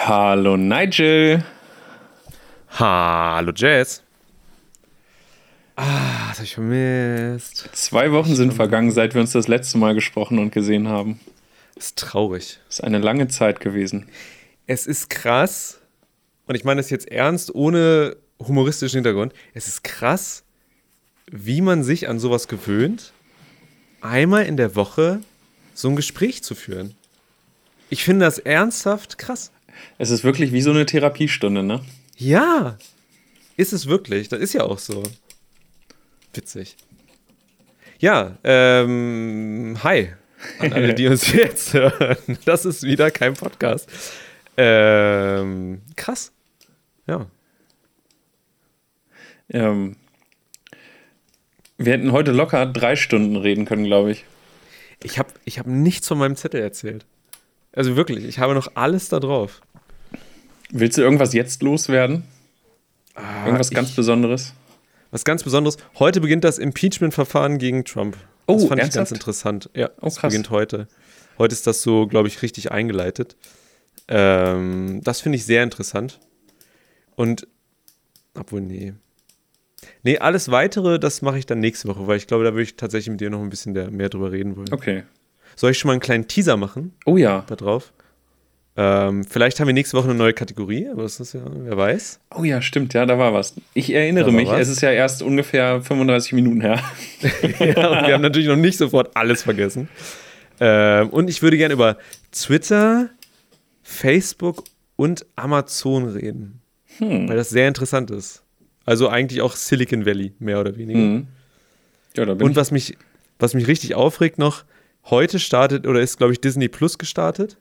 Hallo Nigel. Hallo Jazz. Ah, das hab ich vermisst. Zwei Wochen sind vergangen, seit wir uns das letzte Mal gesprochen und gesehen haben. Ist traurig. Das ist eine lange Zeit gewesen. Es ist krass, und ich meine das jetzt ernst, ohne humoristischen Hintergrund. Es ist krass, wie man sich an sowas gewöhnt, einmal in der Woche so ein Gespräch zu führen. Ich finde das ernsthaft krass. Es ist wirklich wie so eine Therapiestunde, ne? Ja, ist es wirklich. Das ist ja auch so. Witzig. Ja, ähm, hi an alle, die uns jetzt hören. Das ist wieder kein Podcast. Ähm, krass. Ja. Ähm, wir hätten heute locker drei Stunden reden können, glaube ich. Ich habe ich hab nichts von meinem Zettel erzählt. Also wirklich, ich habe noch alles da drauf. Willst du irgendwas jetzt loswerden? Ah, irgendwas ganz Besonderes? Was ganz Besonderes. Heute beginnt das Impeachment-Verfahren gegen Trump. Oh, das fand ernsthaft? ich ganz interessant. Ja, Oh, das beginnt heute. Heute ist das so, glaube ich, richtig eingeleitet. Ähm, das finde ich sehr interessant. Und, obwohl, nee. Nee, alles weitere, das mache ich dann nächste Woche, weil ich glaube, da würde ich tatsächlich mit dir noch ein bisschen mehr drüber reden wollen. Okay. Soll ich schon mal einen kleinen Teaser machen Oh ja. da drauf? Ähm, vielleicht haben wir nächste Woche eine neue Kategorie, aber das ist ja, wer weiß. Oh ja, stimmt, ja, da war was. Ich erinnere mich, was. es ist ja erst ungefähr 35 Minuten her. ja, und wir haben natürlich noch nicht sofort alles vergessen. Ähm, und ich würde gerne über Twitter, Facebook und Amazon reden, Hm. weil das sehr interessant ist. Also eigentlich auch Silicon Valley, mehr oder weniger. Mhm. Ja, da bin Und was mich, was mich richtig aufregt noch, heute startet oder ist, glaube ich, Disney Plus gestartet.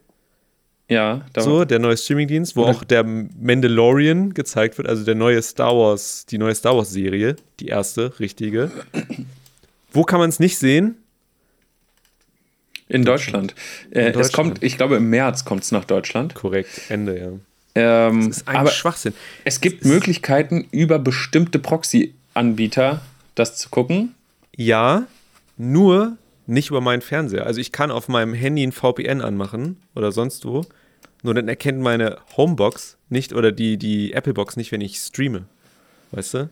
Ja, da So, der neue Streamingdienst, wo auch der Mandalorian gezeigt wird, also der neue Star Wars, die neue Star Wars Serie, die erste, richtige. Wo kann man es nicht sehen? in Deutschland. Äh, Es Deutschland. kommt, ich glaube, im März kommt es nach Deutschland. Korrekt, Ende, ja. Ähm, Das ist ein aber Schwachsinn. es gibt Möglichkeiten, über bestimmte Proxy-Anbieter das zu gucken. Ja, nur nicht über meinen Fernseher. Also ich kann auf meinem Handy ein VPN anmachen oder sonst wo. Nur dann erkennt meine Homebox nicht oder die, die Apple-Box nicht, wenn ich streame. Weißt du?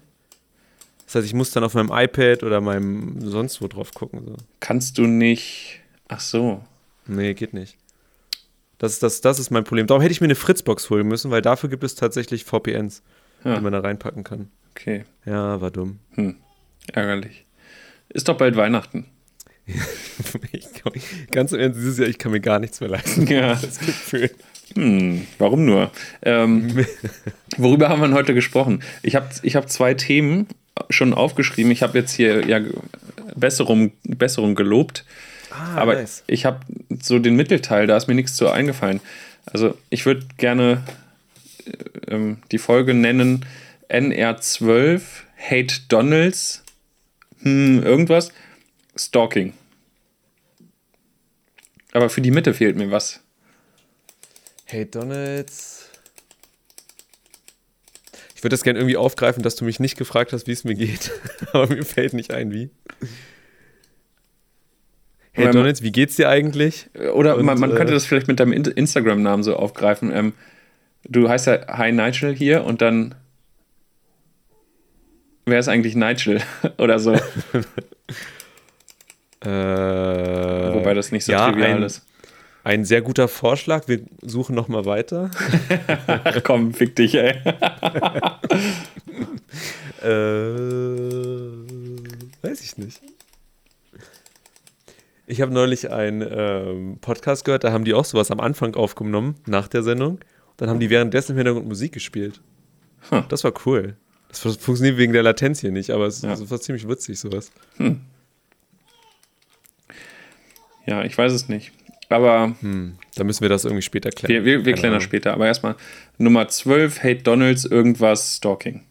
Das heißt, ich muss dann auf meinem iPad oder meinem sonst wo drauf gucken. So. Kannst du nicht. Ach so. Nee, geht nicht. Das ist, das, das ist mein Problem. Darum hätte ich mir eine Fritzbox holen müssen, weil dafür gibt es tatsächlich VPNs, Ja. die man da reinpacken kann. Okay. Ja, war dumm. Hm. Ärgerlich. Ist doch bald Weihnachten. Ich, kann- ganz im Ernst, dieses Jahr, ich kann mir gar nichts mehr leisten. Ja. Das Gefühl. Hm, warum nur? Ähm, worüber haben wir heute gesprochen? Ich habe ich hab zwei Themen schon aufgeschrieben. Ich habe jetzt hier ja Besserung, Besserung gelobt. Ah, aber nice. ich habe so den Mittelteil, da ist mir nichts zu eingefallen. Also ich würde gerne äh, ähm, die Folge nennen NR12 Hate Donalds hm, irgendwas Stalking. Aber für die Mitte fehlt mir was. Hey Donalds. Ich würde das gerne irgendwie aufgreifen, dass du mich nicht gefragt hast, wie es mir geht. Aber mir fällt nicht ein, wie. Hey Donalds, wie geht's dir eigentlich? Oder Und, man, man könnte äh, das vielleicht mit deinem In- Instagram-Namen so aufgreifen. Ähm, du heißt ja Hi Nigel hier und dann wer ist eigentlich Nigel oder so. Äh, Wobei das nicht so ja, trivial ein, ist. Ein sehr guter Vorschlag. Wir suchen noch mal weiter. Ach komm, fick dich, ey. Äh, weiß ich nicht. Ich habe neulich einen ähm, Podcast gehört, da haben die auch sowas am Anfang aufgenommen, nach der Sendung. Dann haben die währenddessen im Hintergrund Musik gespielt. Huh. Das war cool. Das fu- funktioniert wegen der Latenz hier nicht, aber es, Ja. war ziemlich witzig, sowas. Ja, ich weiß es nicht. Aber Hm, da müssen wir das irgendwie später klären. wir, wir, wir klären das später. Aber erstmal Nummer 12, Hate Donalds, irgendwas Stalking.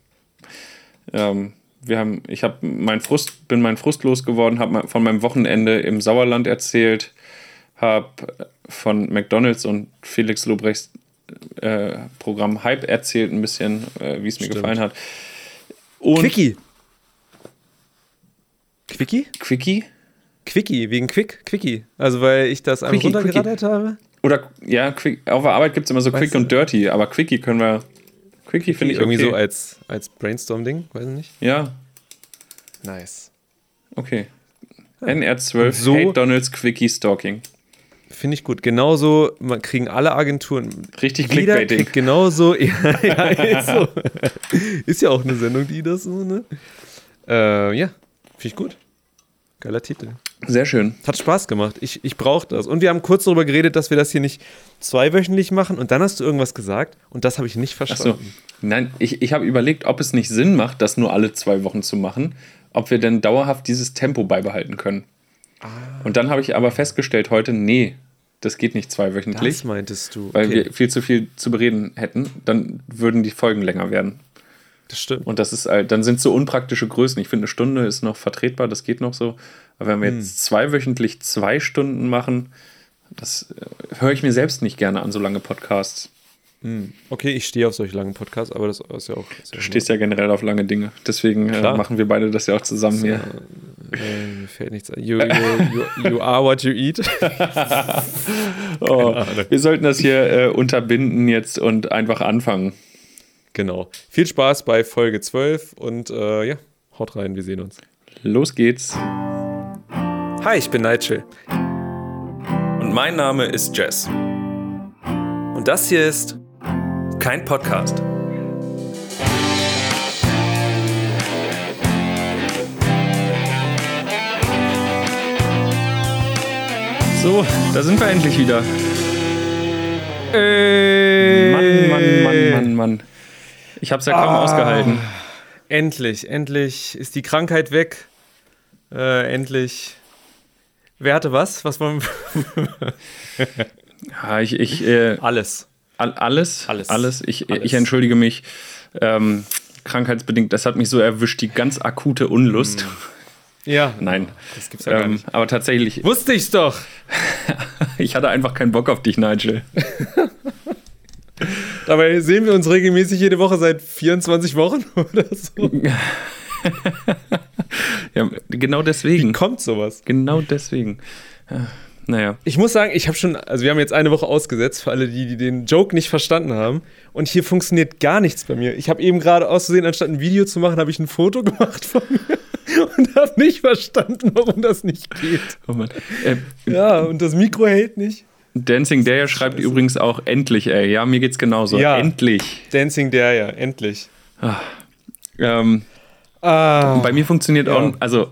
Ähm, wir haben, ich habe mein Frust, bin mein Frust losgeworden, habe von meinem Wochenende im Sauerland erzählt, habe von McDonalds und Felix Lobrechts äh, Programm Hype erzählt, ein bisschen, äh, wie es mir Stimmt. gefallen hat. Und Quickie. Quickie? Quickie? Quickie, wegen Quick, Quickie. Also weil ich das einmal Quickie, runtergerattert habe. Oder, ja, quick, auf der Arbeit gibt es immer so Weißt Quick du- und Dirty, aber Quickie können wir. Quickie finde ich Irgendwie okay. so als, als Brainstorm-Ding, weiß ich nicht. ja, Nice. okay. NR12, So- Hate Donalds Quickie Stalking. Finde ich gut. Genauso man kriegen alle Agenturen. Richtig Jeder Clickbaiting. genauso. Ja, ja, ist so. Ist ja auch eine Sendung, die das so, ne? Äh, ja, finde ich gut. Geiler Titel. Sehr schön. Hat Spaß gemacht. Ich, ich brauche das. Und wir haben kurz darüber geredet, dass wir das hier nicht zweiwöchentlich machen. Und dann hast du irgendwas gesagt und das habe ich nicht Achso. verstanden. Nein, ich, ich habe überlegt, ob es nicht Sinn macht, das nur alle zwei Wochen zu machen, ob wir denn dauerhaft dieses Tempo beibehalten können. Ah. Und dann habe ich aber festgestellt heute, nee, das geht nicht zweiwöchentlich, Das meintest du. weil Okay, wir viel zu viel zu bereden hätten. Dann würden die Folgen länger werden. Das stimmt. Und das ist halt, dann sind so unpraktische Größen. Ich finde, eine Stunde ist noch vertretbar, das geht noch so. Aber wenn wir Hm. jetzt zweiwöchentlich zwei Stunden machen, das äh, höre ich mir selbst nicht gerne an, so lange Podcasts. Okay, ich stehe auf solche langen Podcasts, aber das ist ja auch. Ist Du stehst ja generell auf lange Dinge. Deswegen äh, machen wir beide das ja auch zusammen hier. Äh, mir fällt nichts ein. You, you, you, you are what you eat. Oh, wir sollten das hier äh, unterbinden jetzt und einfach anfangen. Genau. Viel Spaß bei Folge 12 und äh, ja, haut rein, wir sehen uns. Los geht's. Hi, ich bin Nigel. Und mein Name ist Jess. Und das hier ist kein Podcast. So, da sind wir endlich wieder. Äh, Mann, Mann, Mann, Mann, Mann. Ich hab's ja kaum ausgehalten. Endlich, endlich ist die Krankheit weg. Äh, endlich. Wer hatte was? Was wollen? Ja, ich, ich, äh, Alles. all, alles, Alles. alles. Ich, Alles. ich entschuldige mich. Ähm, krankheitsbedingt, das hat mich so erwischt, die ganz akute Unlust. Ja. Nein. Das gibt's ja gar Ähm, nicht. aber tatsächlich, Wusste ich's doch. ich hatte einfach keinen Bock auf dich, Nigel. Dabei sehen wir uns regelmäßig jede Woche seit 24 Wochen oder so. Ja, genau deswegen. Kommt sowas? Genau deswegen. Ja, Naja. Ich muss sagen, ich habe schon, also wir haben jetzt eine Woche ausgesetzt für alle, die, die den Joke nicht verstanden haben. Und hier funktioniert gar nichts bei mir. Ich habe eben gerade auszusehen, anstatt ein Video zu machen, habe ich ein Foto gemacht von mir und habe nicht verstanden, warum das nicht geht. Oh Mann. Äh, Ja, und das Mikro hält nicht. Dancing Dare schreibt übrigens auch endlich, ey. Ja, mir geht's genauso. Ja. Endlich. Dancing ja, endlich. Ähm, Ah, bei mir funktioniert Ja. auch, also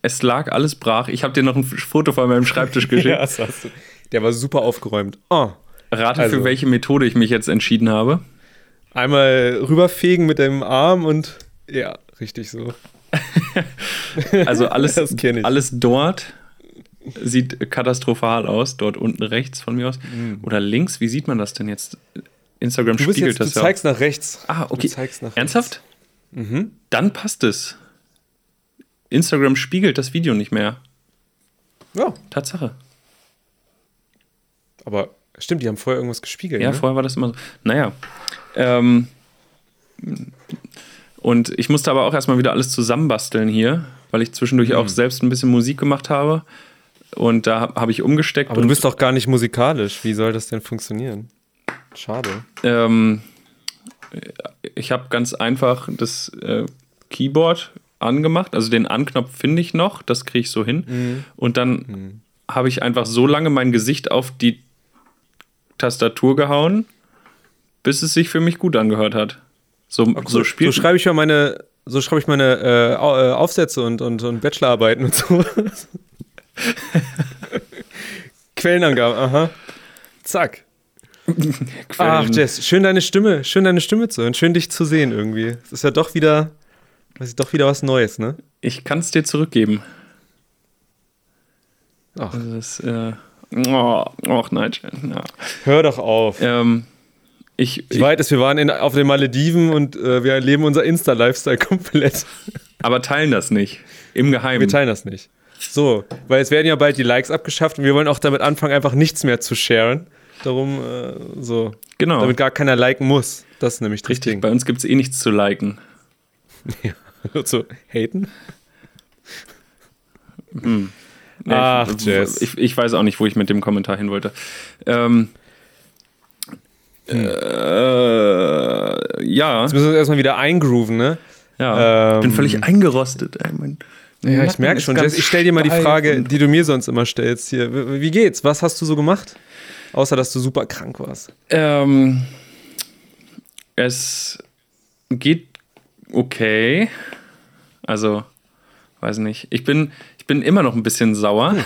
es lag alles brach. Ich habe dir noch ein Foto von meinem Schreibtisch geschickt. ja, das hast du. Der war super aufgeräumt. Oh. Rate, Also. für welche Methode ich mich jetzt entschieden habe. Einmal rüberfegen mit dem Arm und ja, richtig so. Also alles, alles dort sieht katastrophal aus. Dort unten rechts von mir aus. Oder links, wie sieht man das denn jetzt? Instagram. Du, spiegelt jetzt, du das ja. zeigst nach rechts. Ah, okay. Du nach Ernsthaft? Mhm. Dann passt es. Instagram spiegelt das Video nicht mehr. Ja, Tatsache. aber stimmt, die haben vorher irgendwas gespiegelt. Ja, ne? vorher war das immer so. Naja. Ähm, und ich musste aber auch erstmal wieder alles zusammenbasteln hier, weil ich zwischendurch Mhm. auch selbst ein bisschen Musik gemacht habe. Und da habe hab ich umgesteckt. Aber du bist doch gar nicht musikalisch. Wie soll das denn funktionieren? Schade. Ähm, ich habe ganz einfach das äh, Keyboard angemacht. Also den Anknopf finde ich noch, das kriege ich so hin. Mhm. Und dann habe ich einfach so lange mein Gesicht auf die Tastatur gehauen, bis es sich für mich gut angehört hat. So, so So, so schreibe ich ja meine, so schreibe ich meine äh, äh, Aufsätze und, und, und Bachelorarbeiten und so. Quellenangaben, aha. Zack. Ach. Jess, schön deine Stimme, schön deine Stimme zu hören, schön dich zu sehen irgendwie. Es ist ja doch wieder, das ist doch wieder was Neues, ne? Ich kann es dir zurückgeben. Ach, Also das, äh, oh, och, Nigel. Ja. hör doch auf. Ähm, ich, Ich ich, weiß, wir waren in, auf den Malediven und äh, wir leben unser Insta-Lifestyle komplett. aber teilen das nicht. Im Geheimen. Wir teilen das nicht. So, weil es werden ja bald die Likes abgeschafft und wir wollen auch damit anfangen, einfach nichts mehr zu sharen. Darum, äh, so. Genau. Damit gar keiner liken muss. Das ist nämlich Richtig, Ding. bei uns gibt es eh nichts zu liken. so, haten? Nee, Ach, ich, Jess. ich, ich weiß auch nicht, wo ich mit dem Kommentar hin wollte. Ähm, äh, ja, Jetzt müssen wir uns erstmal wieder eingrooven, ne? ja. ich bin Ähm, völlig eingerostet. Ey, mein Ja, ich merke schon. Jess, ich stell dir mal die Frage, die du mir sonst immer stellst hier. Wie geht's? Was hast du so gemacht? Außer, dass du super krank warst. Ähm, es geht okay. Also, weiß nicht. Ich bin, ich bin immer noch ein bisschen sauer.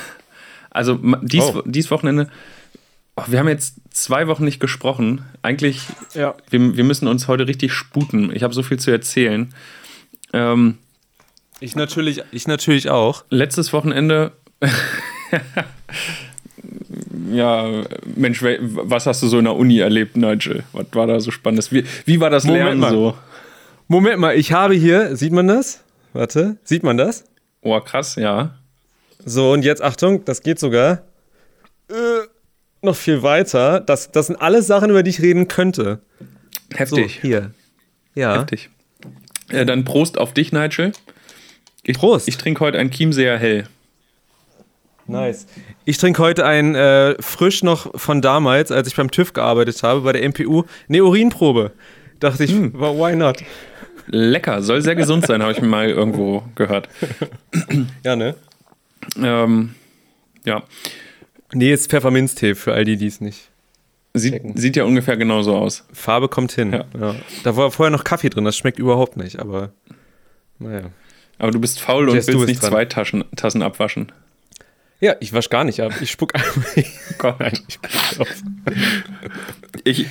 Also, ma- dies, Oh. dies Wochenende. Oh, wir haben jetzt zwei Wochen nicht gesprochen. Eigentlich, Ja. wir, wir müssen uns heute richtig sputen. Ich habe so viel zu erzählen. Ähm, Ich natürlich, ich natürlich auch. letztes Wochenende. ja, Mensch, was hast du so in der Uni erlebt, Nigel? Was war da so Spannendes? Wie, wie war das Moment Lernen mal. so? Moment mal, ich habe hier, sieht man das? Warte, sieht man das? Oh, krass, ja. So, und jetzt Achtung, das geht sogar äh, noch viel weiter. Das, das sind alles Sachen, über die ich reden könnte. So, Heftig. hier. Ja. Heftig. Ja, dann Prost auf dich, Nigel. Ich, Prost. Ich trinke heute ein Chiemseer Hell. Nice. Ich trinke heute ein äh, frisch noch von damals, als ich beim TÜV gearbeitet habe, bei der MPU, eine Urinprobe. Dachte ich, well, why not? Lecker, soll sehr gesund sein, habe ich mal irgendwo gehört. Ja, ne? Ähm, ja, Nee, ist Pfefferminztee für all die, die es nicht. sieht, sieht ja ungefähr genauso aus. Farbe kommt hin. Ja. Ja. Da war vorher noch Kaffee drin, das schmeckt überhaupt nicht, aber naja. Aber du bist faul und Jess, du willst nicht dran. zwei Taschen, Tassen abwaschen. Ja, ich wasch gar nicht ab. Ich spuck einfach. Gott. ich spuck auf. Ich,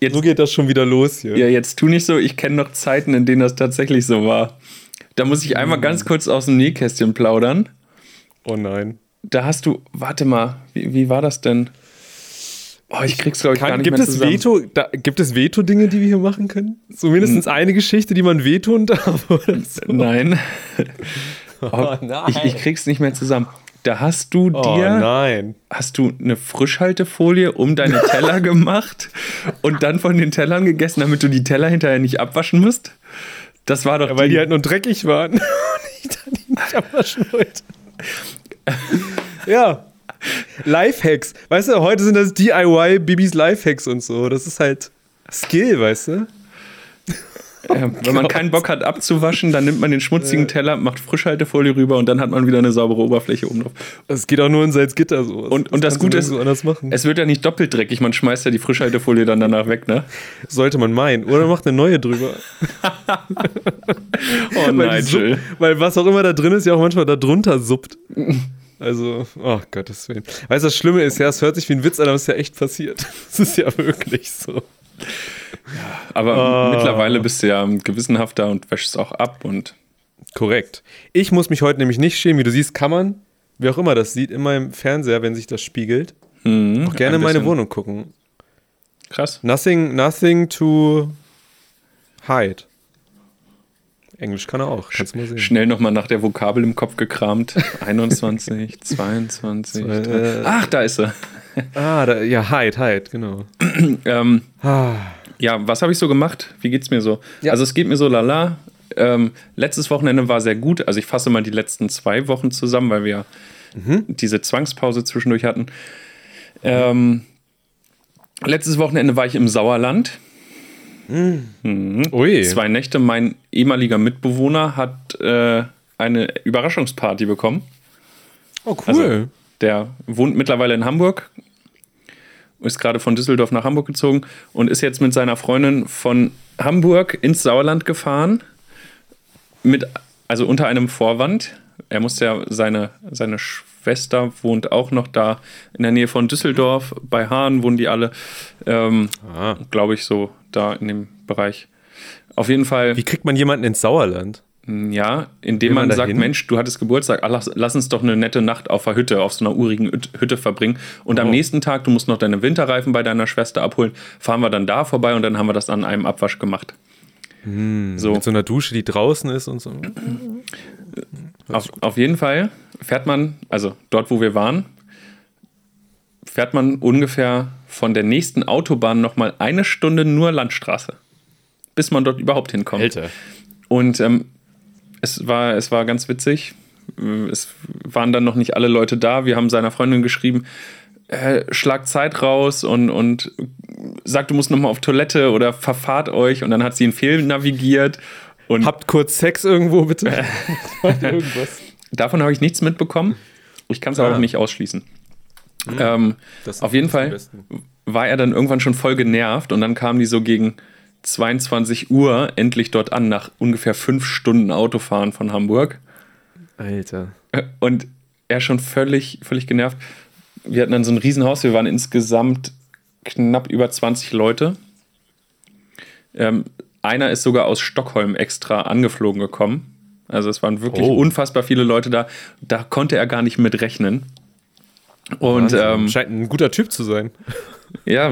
jetzt, So geht das schon wieder los hier. ja, jetzt tu nicht so, ich kenne noch Zeiten, in denen das tatsächlich so war. Da muss ich einmal ganz kurz aus dem Nähkästchen plaudern. Oh nein. Da hast du, warte mal, wie, wie war das denn? Oh, ich krieg's, glaube ich, gar Kann, nicht gibt, mehr es zusammen. Veto, da, gibt es Veto-Dinge, die wir hier machen können? So mindestens eine Geschichte, die man wehtun darf oder so. Nein. Oh, nein. Ich, ich krieg's nicht mehr zusammen. Da hast du Oh dir, nein. hast du eine Frischhaltefolie um deine Teller gemacht und dann von den Tellern gegessen, damit du die Teller hinterher nicht abwaschen musst? Das war doch Ja, weil die halt nur dreckig waren. Und ich dann die nicht abwaschen wollte. ja. Lifehacks. Weißt du, heute sind das DIY Bibis Lifehacks und so. Das ist halt Skill, weißt du? Ja, wenn man keinen Bock hat abzuwaschen, dann nimmt man den schmutzigen Teller, macht Frischhaltefolie rüber und dann hat man wieder eine saubere Oberfläche oben drauf. Das geht auch nur in Salzgitter so. Und, und das kannst du Gute ist, machen. es wird ja nicht doppelt dreckig, man schmeißt ja die Frischhaltefolie dann danach weg, ne? Sollte man meinen. Oder macht eine neue drüber. Oh, weil, die Nigel. Weil was auch immer da drin ist, ja auch manchmal da drunter suppt. Also, oh Gottes Willen. Weißt du, das Schlimme ist ja, es hört sich wie ein Witz an, aber es ist ja echt passiert. Es ist ja wirklich so. Aber Ah. mittlerweile bist du ja gewissenhafter und wäschst auch ab und Korrekt. Ich muss mich heute nämlich nicht schämen. Wie du siehst, kann man, wer auch immer das sieht, in meinem Fernseher, wenn sich das spiegelt, hm, auch gerne in meine Wohnung gucken. Krass. Nothing, nothing to hide. Englisch kann er auch. Kannst mal sehen. Schnell nochmal nach der Vokabel im Kopf gekramt. 21, 22. Äh. Ach, da ist sie. Ah, da, ja, hide, hide, genau. Ähm, Ah, ja, was habe ich so gemacht? Wie geht's mir so? Ja. Also es geht mir so lala. Ähm, letztes Wochenende war sehr gut. Also ich fasse mal die letzten zwei Wochen zusammen, weil wir Mhm. diese Zwangspause zwischendurch hatten. Ähm, letztes Wochenende war ich im Sauerland. Mhm. Zwei Nächte. Mein ehemaliger Mitbewohner hat äh, eine Überraschungsparty bekommen. oh, cool. Also, der wohnt mittlerweile in Hamburg, ist gerade von Düsseldorf nach Hamburg gezogen und ist jetzt mit seiner Freundin von Hamburg ins Sauerland gefahren. Mit, also unter einem Vorwand. Er musste ja, seine, seine Schwester wohnt auch noch da in der Nähe von Düsseldorf. Bei Hahn wohnen die alle. Ähm, ah. Glaube ich, so da in dem Bereich. Auf jeden Fall. Wie kriegt man jemanden ins Sauerland? Ja, indem man, man sagt? Mensch, du hattest Geburtstag, ach, lass, lass uns doch eine nette Nacht auf der Hütte, auf so einer urigen Hüt- Hütte verbringen. Und am Oh. nächsten Tag, du musst noch deine Winterreifen bei deiner Schwester abholen, fahren wir dann da vorbei und dann haben wir das an einem Abwasch gemacht. so, Hm, Mit so einer Dusche, die draußen ist und so. auf, auf jeden Fall fährt man, also dort, wo wir waren, fährt man ungefähr von der nächsten Autobahn nochmal eine Stunde nur Landstraße, bis man dort überhaupt hinkommt. Alter. Und ähm, es, war, es war ganz witzig. es waren dann noch nicht alle Leute da. Wir haben seiner Freundin geschrieben, äh, schlag Zeit raus und, und sagt, du musst nochmal auf Toilette oder verfahrt euch. Und dann hat sie ihn fehl navigiert. Und Habt kurz Sex irgendwo, bitte. Irgendwas. davon habe ich nichts mitbekommen. Ich kann es aber Ah. auch nicht ausschließen. Ähm, Das auf jeden Fall war er dann irgendwann schon voll genervt und dann kamen die so gegen 22 Uhr endlich dort an, nach ungefähr fünf Stunden Autofahren von Hamburg. Alter. Und er schon völlig, völlig genervt. Wir hatten dann so ein Riesenhaus, wir waren insgesamt knapp über 20 Leute. Ähm, einer ist sogar aus Stockholm extra angeflogen gekommen. Also es waren wirklich Oh. unfassbar viele Leute da. Da konnte er gar nicht mit rechnen. Und ähm, Scheint ein guter Typ zu sein. ja,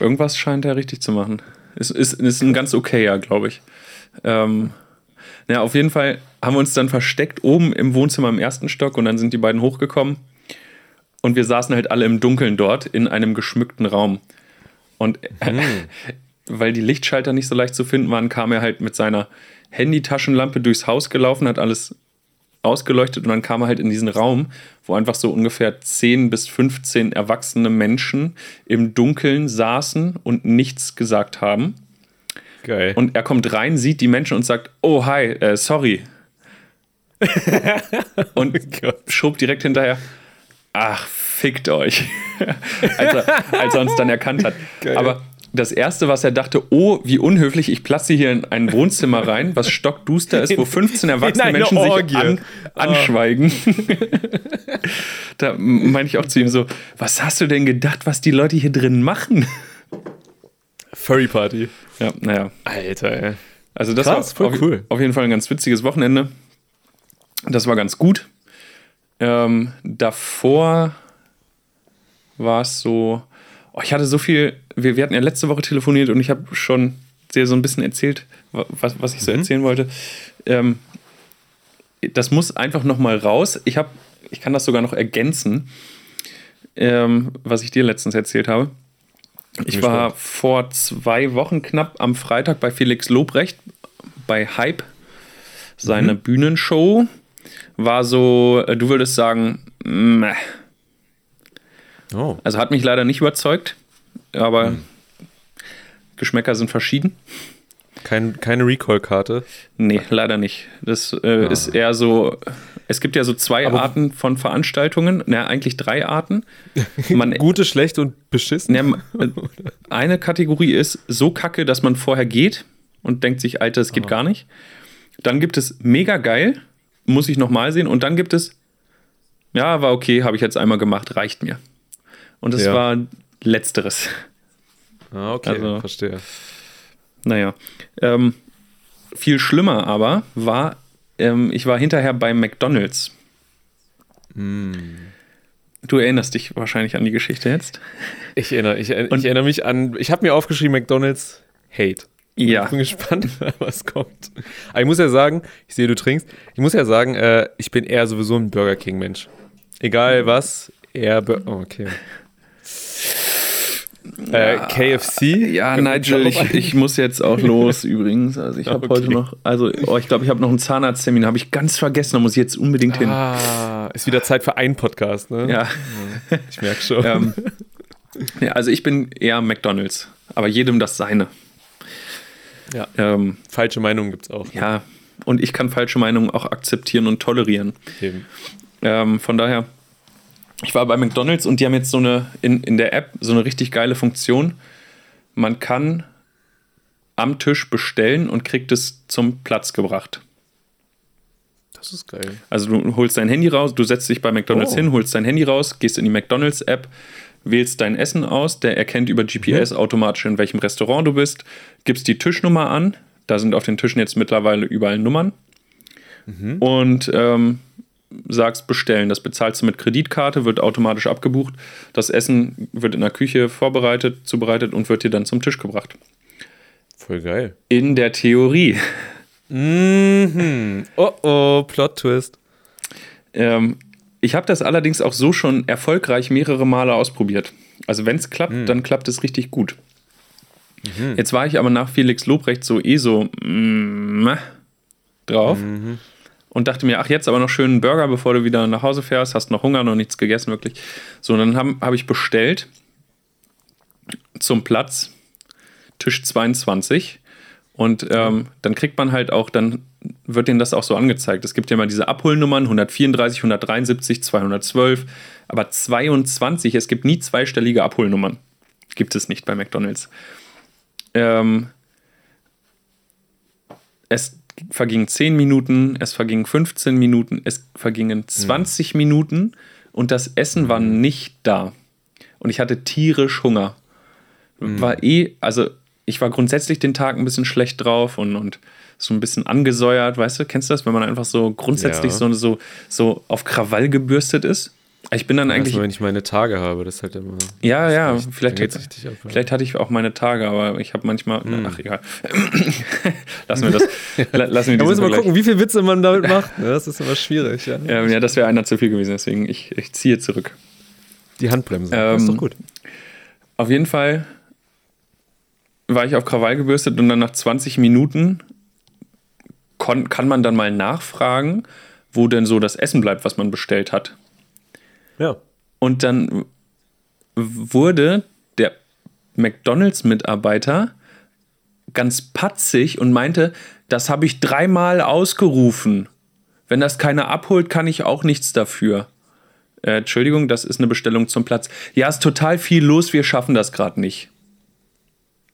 irgendwas scheint er richtig zu machen. Ist, ist, ist ein ganz okayer, glaube ich. Ähm, ja, auf jeden Fall haben wir uns dann versteckt oben im Wohnzimmer im ersten Stock und dann sind die beiden hochgekommen. Und wir saßen halt alle im Dunkeln dort in einem geschmückten Raum. Und weil die Lichtschalter nicht so leicht zu finden waren, kam er halt mit seiner Handytaschenlampe durchs Haus gelaufen, hat alles ausgeleuchtet und dann kam er halt in diesen Raum, wo einfach so ungefähr 10 bis 15 erwachsene Menschen im Dunkeln saßen und nichts gesagt haben. Geil. Und er kommt rein, sieht die Menschen und sagt, oh hi, äh, sorry. und Gott. schob direkt hinterher, ach, fickt euch. als, er, als er uns dann erkannt hat. Geil. Aber das Erste, was er dachte, oh, wie unhöflich, ich platze hier in ein Wohnzimmer rein, was stockduster ist, wo 15 erwachsene Menschen sich Orgie. an, anschweigen. da meine ich auch zu ihm so, was hast du denn gedacht, was die Leute hier drin machen? Furry Party. Ja, naja. Alter, ey. Also das Krass, war voll auf, cool. auf jeden Fall ein ganz witziges Wochenende. Das war ganz gut. Ähm, davor war es so, oh, ich hatte so viel, wir, wir hatten ja letzte Woche telefoniert und ich habe schon dir so ein bisschen erzählt, wa- was, was ich Mhm. so erzählen wollte. Ähm, das muss einfach noch mal raus. Ich, hab, ich kann das sogar noch ergänzen, ähm, was ich dir letztens erzählt habe. Ich war vor zwei Wochen knapp am Freitag bei Felix Lobrecht bei Hype. Seine Bühnenshow war so, äh, du würdest sagen, meh. Oh. also hat mich leider nicht überzeugt, aber Geschmäcker sind verschieden. Kein, keine Recall-Karte. Nee, leider nicht. Das äh, ist eher so. Es gibt ja so zwei Aber- Arten von Veranstaltungen, na, eigentlich drei Arten. Man, Gute, schlecht und beschissen. Ja, ma- eine Kategorie ist so kacke, dass man vorher geht und denkt sich, Alter, es geht gar nicht. Dann gibt es mega geil, muss ich nochmal sehen. Und dann gibt es, ja, war okay, habe ich jetzt einmal gemacht, reicht mir. Und es Ja. war letzteres. Ah, okay, Also- verstehe. Naja. Ähm, viel schlimmer aber war, ähm, ich war hinterher bei McDonalds. Du erinnerst dich wahrscheinlich an die Geschichte jetzt. Ich erinnere, ich, ich erinnere mich an, ich habe mir aufgeschrieben, McDonalds Hate. Ja. Ich bin gespannt, was kommt. Aber ich muss ja sagen, ich sehe, du trinkst. Ich muss ja sagen, äh, ich bin eher sowieso ein Burger King-Mensch. Egal was, eher. Bur oh, okay. Äh, KFC? Ja, Nigel, ich, ich muss jetzt auch los übrigens. Also ich habe Okay. heute noch, also oh, ich glaube, ich habe noch einen Zahnarzttermin, habe ich ganz vergessen, da muss ich jetzt unbedingt hin. Ah, ist wieder Zeit für einen Podcast, ne? Ja. Ich merke schon. ähm, ja, also ich bin eher McDonalds, aber jedem das seine. Ja. Ähm, Falsche Meinungen gibt es auch. ne? ja, und ich kann falsche Meinungen auch akzeptieren und tolerieren. Eben. Ähm, von daher, ich war bei McDonalds und die haben jetzt so eine, in, in der App so eine richtig geile Funktion. Man kann am Tisch bestellen und kriegt es zum Platz gebracht. Das ist geil. Also du holst dein Handy raus, du setzt dich bei McDonalds Oh. hin, holst dein Handy raus, gehst in die McDonalds-App, wählst dein Essen aus, der erkennt über GPS Mhm. automatisch, in welchem Restaurant du bist, gibst die Tischnummer an, da sind auf den Tischen jetzt mittlerweile überall Nummern Mhm. und ähm, sagst bestellen. Das bezahlst du mit Kreditkarte, wird automatisch abgebucht. Das Essen wird in der Küche vorbereitet, zubereitet und wird dir dann zum Tisch gebracht. Voll geil. In der Theorie. Mhm. Oh oh, Plot-Twist. Ähm, ich habe das allerdings auch so schon erfolgreich mehrere Male ausprobiert. Also wenn es klappt, dann klappt es richtig gut. Jetzt war ich aber nach Felix Lobrecht so eh so mm, drauf. Und dachte mir, ach, jetzt aber noch schön einen Burger, bevor du wieder nach Hause fährst, hast noch Hunger, noch nichts gegessen, wirklich. So, dann habe hab ich bestellt zum Platz, Tisch 22. Und ähm, dann kriegt man halt auch, dann wird denen das auch so angezeigt. Es gibt ja mal diese Abholnummern, 134, 173, 212, aber 22, es gibt nie zweistellige Abholnummern. Gibt es nicht bei McDonalds. Ähm, es vergingen 10 Minuten, es vergingen 15 Minuten, es vergingen 20 mhm. Minuten und das Essen war nicht da. Und ich hatte tierisch Hunger. Mhm. War eh, also ich war grundsätzlich den Tag ein bisschen schlecht drauf und, und so ein bisschen angesäuert, weißt du, kennst du das, wenn man einfach so grundsätzlich ja. so, so, so auf Krawall gebürstet ist? Ich bin dann eigentlich. Also, wenn ich meine Tage habe, das ist halt immer. Ja, ja, vielleicht, richtig ab, vielleicht hatte ich auch meine Tage, aber ich habe manchmal. Mm. Ach, egal. lassen wir das. lassen wir da muss man mal gucken, wie viel Witze man damit macht. Ne? Das ist immer schwierig. Ja, ja, ja das wäre einer zu viel gewesen, deswegen ich, ich ziehe zurück. Die Handbremse. Ähm, das ist doch gut. Auf jeden Fall war ich auf Krawall gebürstet und dann nach 20 Minuten kann man dann mal nachfragen, wo denn so das Essen bleibt, was man bestellt hat. Ja. Und dann wurde der McDonalds-Mitarbeiter ganz patzig und meinte, das habe ich dreimal ausgerufen. Wenn das keiner abholt, kann ich auch nichts dafür. Äh, Entschuldigung, das ist eine Bestellung zum Platz. Ja, ist total viel los, wir schaffen das gerade nicht.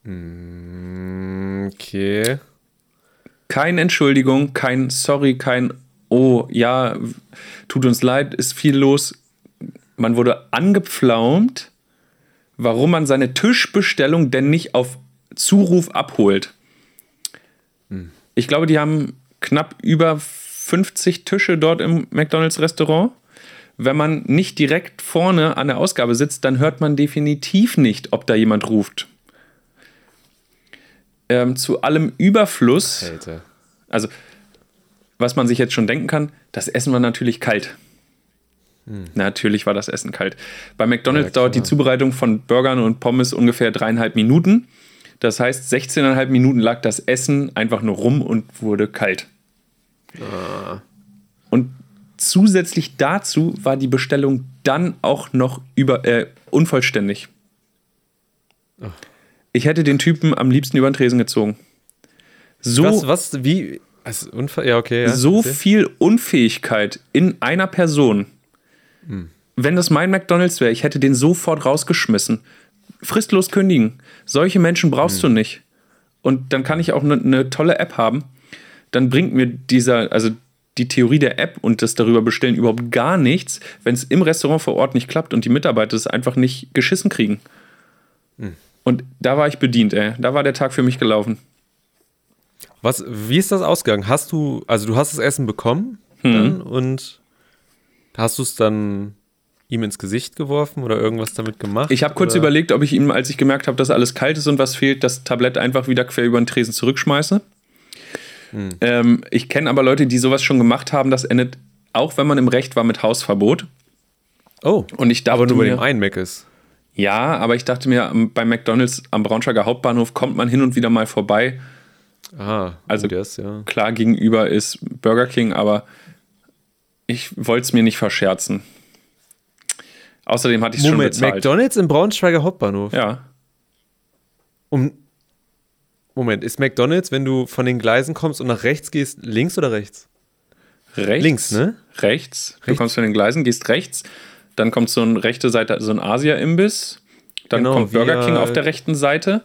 Hm, okay. Kein Entschuldigung, kein Sorry, kein Oh, ja, tut uns leid, ist viel los man wurde angepflaumt, warum man seine Tischbestellung denn nicht auf Zuruf abholt. Hm. Ich glaube, die haben knapp über 50 Tische dort im McDonald's Restaurant. Wenn man nicht direkt vorne an der Ausgabe sitzt, dann hört man definitiv nicht, ob da jemand ruft. Ähm, zu allem Überfluss, Alter. also was man sich jetzt schon denken kann, das Essen war natürlich kalt. Hm. Natürlich war das Essen kalt. Bei McDonald's ja, dauert die Zubereitung von Burgern und Pommes ungefähr dreieinhalb Minuten. Das heißt, 16,5 Minuten lag das Essen einfach nur rum und wurde kalt. Ah. Und zusätzlich dazu war die Bestellung dann auch noch über, äh, unvollständig. Ach. Ich hätte den Typen am liebsten über den Tresen gezogen. So, was, was, wie? Also Unfall, ja, okay. Ja. So viel Unfähigkeit in einer Person hm. Wenn das mein McDonalds wäre, ich hätte den sofort rausgeschmissen. Fristlos kündigen. Solche Menschen brauchst hm. du nicht. Und dann kann ich auch eine ne tolle App haben. Dann bringt mir dieser, also die Theorie der App und das darüber bestellen überhaupt gar nichts, wenn es im Restaurant vor Ort nicht klappt und die Mitarbeiter es einfach nicht geschissen kriegen. Hm. Und da war ich bedient, ey. Da war der Tag für mich gelaufen. Was, wie ist das ausgegangen? Hast du, also du hast das Essen bekommen hm. und Hast du es dann ihm ins Gesicht geworfen oder irgendwas damit gemacht? Ich habe kurz überlegt, ob ich ihm, als ich gemerkt habe, dass alles kalt ist und was fehlt, das Tablett einfach wieder quer über den Tresen zurückschmeiße. Hm. Ähm, ich kenne aber Leute, die sowas schon gemacht haben. Das endet, auch wenn man im Recht war, mit Hausverbot. Oh, und ich dachte aber nur bei dem einen Mac ist. Ja, aber ich dachte mir, bei McDonalds am Braunschweiger Hauptbahnhof kommt man hin und wieder mal vorbei. Ah, also das, ja. klar, gegenüber ist Burger King, aber ich wollte es mir nicht verscherzen. Außerdem hatte ich es schon bezahlt. McDonalds im Braunschweiger Hauptbahnhof? Ja. Um, Moment, ist McDonalds, wenn du von den Gleisen kommst und nach rechts gehst, links oder rechts? Rechts. Links, ne? Rechts. Du kommst von den Gleisen, gehst rechts, dann kommt so eine rechte Seite, so ein Asia-Imbiss, dann genau, kommt Burger King auf der rechten Seite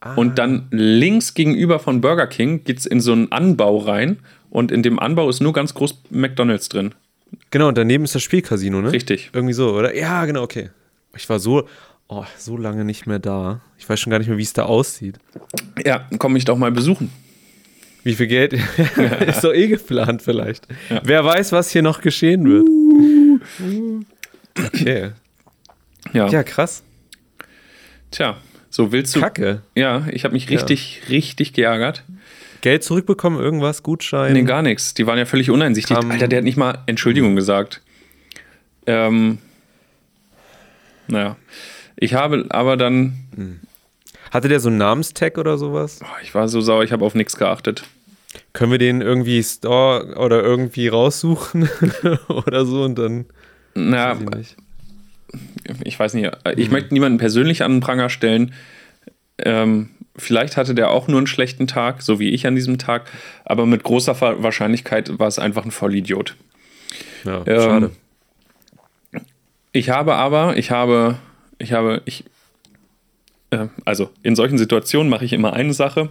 ah. und dann links gegenüber von Burger King geht es in so einen Anbau rein und in dem Anbau ist nur ganz groß McDonalds drin. Genau, und daneben ist das Spielcasino, ne? Richtig. Irgendwie so, oder? Ja, genau, okay. Ich war so, oh, so lange nicht mehr da. Ich weiß schon gar nicht mehr, wie es da aussieht. Ja, komm mich doch mal besuchen. Wie viel Geld? ist doch eh geplant vielleicht. Ja. Wer weiß, was hier noch geschehen wird. Okay. Ja. Ja, krass. Tja, so willst du. Kacke. Ja, ich habe mich richtig, ja. richtig geärgert. Geld zurückbekommen, irgendwas, Gutschein? Nee, gar nichts. Die waren ja völlig uneinsichtig. Kam Alter, der hat nicht mal Entschuldigung gesagt. Ähm, naja. Ich habe aber dann. Hm. Hatte der so einen Namenstag oder sowas? Ich war so sauer, ich habe auf nichts geachtet. Können wir den irgendwie Store oder irgendwie raussuchen oder so und dann. Na, ich ich weiß nicht, ich möchte niemanden persönlich an den Pranger stellen. Ähm, vielleicht hatte der auch nur einen schlechten Tag, so wie ich an diesem Tag, aber mit großer Wahrscheinlichkeit war es einfach ein Vollidiot. Ja, Ähm, schade. Ich habe aber, ich habe, ich habe, ich, äh, also in solchen Situationen mache ich immer eine Sache.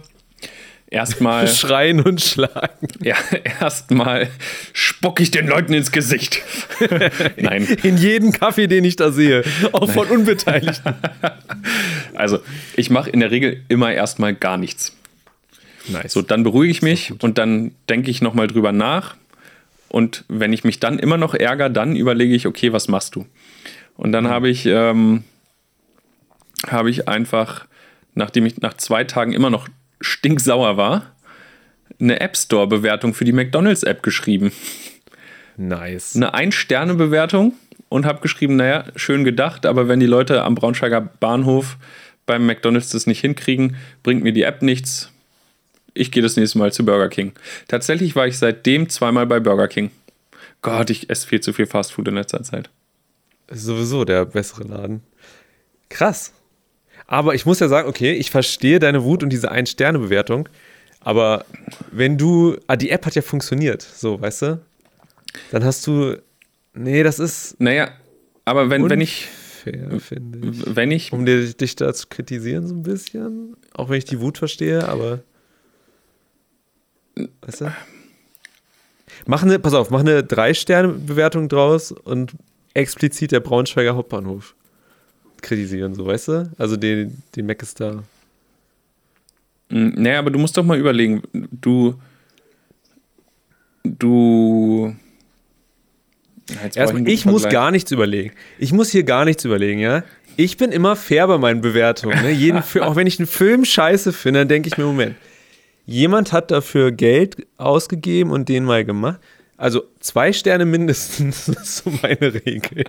Erstmal, Schreien und schlagen. ja, erstmal spucke ich den Leuten ins Gesicht. Nein, In jeden Kaffee, den ich da sehe. Auch von Unbeteiligten. also ich mache in der Regel immer erstmal gar nichts. Nice. So, dann beruhige ich mich und dann denke ich nochmal drüber nach. Und wenn ich mich dann immer noch ärgere, dann überlege ich, okay, was machst du? Und dann habe ich, ähm, habe ich einfach, nachdem ich nach zwei Tagen immer noch stinksauer war, eine App Store-Bewertung für die McDonalds-App geschrieben. nice. Eine Ein-Sterne-Bewertung und habe geschrieben, naja, schön gedacht, aber wenn die Leute am Braunschweiger Bahnhof beim McDonalds das nicht hinkriegen, bringt mir die App nichts. Ich gehe das nächste Mal zu Burger King. Tatsächlich war ich seitdem zweimal bei Burger King. Gott, ich esse viel zu viel Fastfood in letzter Zeit. Sowieso der bessere Laden. Krass. Aber ich muss ja sagen, okay, ich verstehe deine Wut und diese Ein-Sterne-Bewertung. Aber wenn du. Ah, die App hat ja funktioniert, so, weißt du? Dann hast du. Nee, das ist Naja, aber wenn, wenn ich, finde ich. wenn ich, Um dir, dich da zu kritisieren, so ein bisschen. Auch wenn ich die Wut verstehe, aber. Weißt du? Mach eine, pass auf, mach eine Drei-Sterne-Bewertung draus und explizit der Braunschweiger Hauptbahnhof kritisieren, so weißt du? Also den, den Mac ist da. Mm, naja, aber du musst doch mal überlegen, du, du, jetzt Erstmal, ich guten muss gar nichts überlegen. Ich muss hier gar nichts überlegen, ja? Ich bin immer fair bei meinen Bewertungen. Ne? Jeden Film, auch wenn ich einen Film scheiße finde, dann denke ich mir, Moment, jemand hat dafür Geld ausgegeben und den mal gemacht. Also zwei Sterne mindestens, das ist so meine Regel.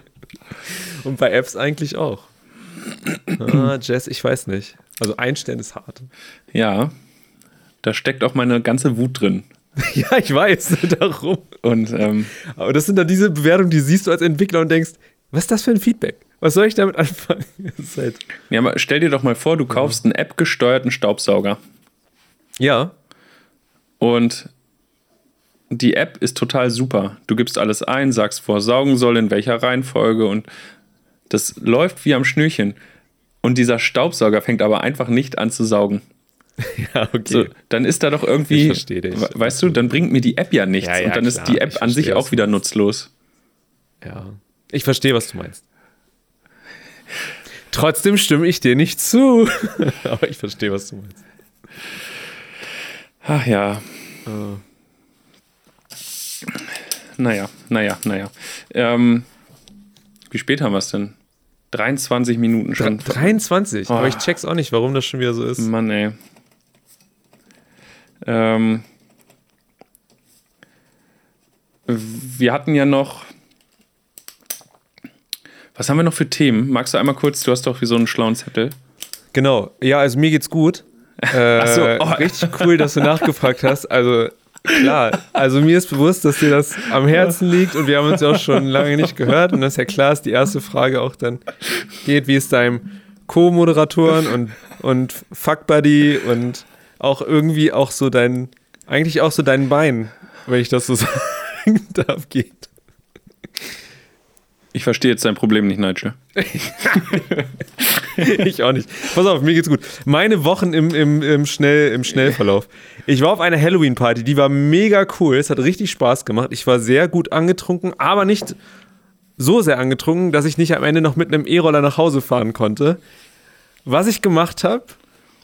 Und bei Apps eigentlich auch. Ah, Jess, ich weiß nicht. Also ein Stern ist hart. Ja, da steckt auch meine ganze Wut drin. Ja, ich weiß, darum. Und ähm, Aber das sind dann diese Bewertungen, die siehst du als Entwickler und denkst, was ist das für ein Feedback? Was soll ich damit anfangen? Halt ja, aber stell dir doch mal vor, du kaufst einen App-gesteuerten Staubsauger. ja, Und die App ist total super. Du gibst alles ein, sagst, wo er saugen soll, in welcher Reihenfolge und das läuft wie am Schnürchen. Und dieser Staubsauger fängt aber einfach nicht an zu saugen. ja, okay. So, dann ist da doch irgendwie, Ich verstehe dich. we- weißt du, dann bringt mir die App ja nichts Ja, ja, und dann ist klar, die App an sich auch wieder nutzlos. Ja. Ich verstehe, was du meinst. Trotzdem stimme ich dir nicht zu. Aber ich verstehe, was du meinst. Ach ja, Äh, naja, naja, naja. Ähm, wie spät haben wir es denn? 23 Minuten schon. 23. Oh. Aber ich check's auch nicht, warum das schon wieder so ist. Mann, ey. Ähm, wir hatten ja noch. Was haben wir noch für Themen? Magst du einmal kurz? Du hast doch wie so einen schlauen Zettel. Genau. Ja, also mir geht's gut. Äh, so, oh. Richtig cool, dass du nachgefragt hast. Also klar, also mir ist bewusst, dass dir das am Herzen liegt und wir haben uns ja auch schon lange nicht gehört und das ist ja klar, dass die erste Frage auch dann geht, wie es deinem Co-Moderatoren und, und Fuck Buddy und auch irgendwie auch so dein, eigentlich auch so dein Bein, wenn ich das so sagen darf, geht. Ich verstehe jetzt dein Problem nicht, Nigel. Ich auch nicht. Pass auf, mir geht's gut. Meine Wochen im, im, im, Schnell, im Schnellverlauf. Ich war auf einer Halloween-Party, die war mega cool. Es hat richtig Spaß gemacht. Ich war sehr gut angetrunken, aber nicht so sehr angetrunken, dass ich nicht am Ende noch mit einem E-Roller nach Hause fahren konnte. Was ich gemacht habe,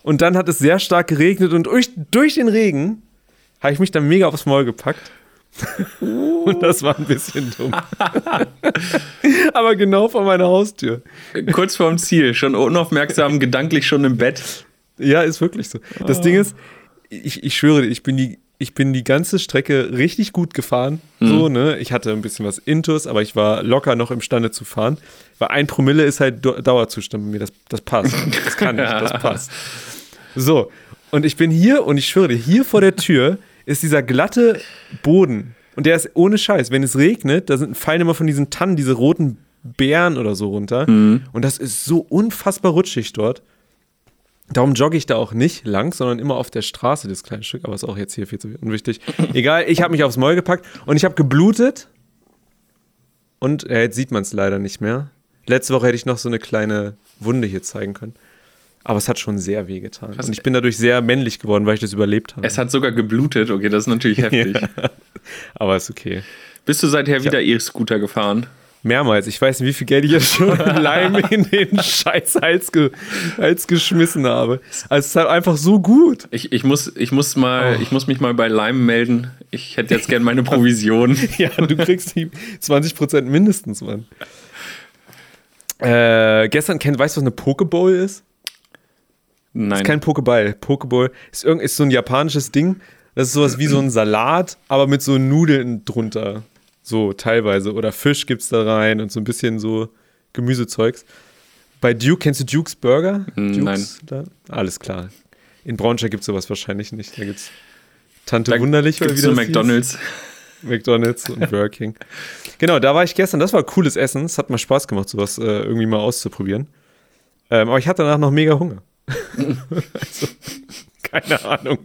und dann hat es sehr stark geregnet und durch, durch den Regen habe ich mich dann mega aufs Maul gepackt. Und das war ein bisschen dumm. aber genau vor meiner Haustür. Kurz vorm Ziel, schon unaufmerksam, gedanklich schon im Bett. Ja, ist wirklich so. Das Ding ist, ich, ich schwöre dir, ich bin die, ich bin die ganze Strecke richtig gut gefahren. So, ne? Ich hatte ein bisschen was Intus, aber ich war locker noch imstande zu fahren. Weil ein Promille ist halt Dau- Dauerzustand bei mir. Das, das passt. Das kann ich, das passt. So. Und ich bin hier und ich schwöre dir, hier vor der Tür ist dieser glatte Boden. Und der ist ohne Scheiß. Wenn es regnet, da sind, fallen immer von diesen Tannen diese roten Beeren oder so runter. Und das ist so unfassbar rutschig dort. Darum jogge ich da auch nicht lang, sondern immer auf der Straße, das kleine Stück, aber ist auch jetzt hier viel zu unwichtig. Egal, ich habe mich aufs Maul gepackt und ich habe geblutet. Und ja, jetzt sieht man es leider nicht mehr. Letzte Woche hätte ich noch so eine kleine Wunde hier zeigen können. Aber es hat schon sehr weh getan. Krass. Und ich bin dadurch sehr männlich geworden, weil ich das überlebt habe. Es hat sogar geblutet. Okay, das ist natürlich heftig. Aber ist okay. Bist du seither wieder E-Scooter gefahren? Mehrmals. Ich weiß nicht, wie viel Geld ich jetzt schon Leim in den scheiß Hals, ge Hals geschmissen habe. Also es ist halt einfach so gut. Ich, ich, muss, ich, muss mal, Oh. ich muss mich mal bei Lime melden. Ich hätte jetzt gern meine Provision. Ja, du kriegst die 20% mindestens, Mann. Äh, gestern, kennt, weißt du, was eine Pokeball ist? Nein. Ist kein Pokeball. Pokeball ist, irgend, ist so ein japanisches Ding. Das ist sowas wie so ein Salat, aber mit so Nudeln drunter. So teilweise. Oder Fisch gibt's da rein und so ein bisschen so Gemüsezeugs. Bei Duke, kennst du Duke's Burger? Mm, Dukes, Da? Alles klar. In Braunschweig gibt's sowas wahrscheinlich nicht. Da gibt's Tante da Wunderlich gibt's wie so das hieß. McDonalds. McDonalds und Burger King. Genau, da war ich gestern. Das war cooles Essen. Es hat mal Spaß gemacht, sowas äh, irgendwie mal auszuprobieren. Ähm, aber ich hatte danach noch mega Hunger. Also, keine Ahnung,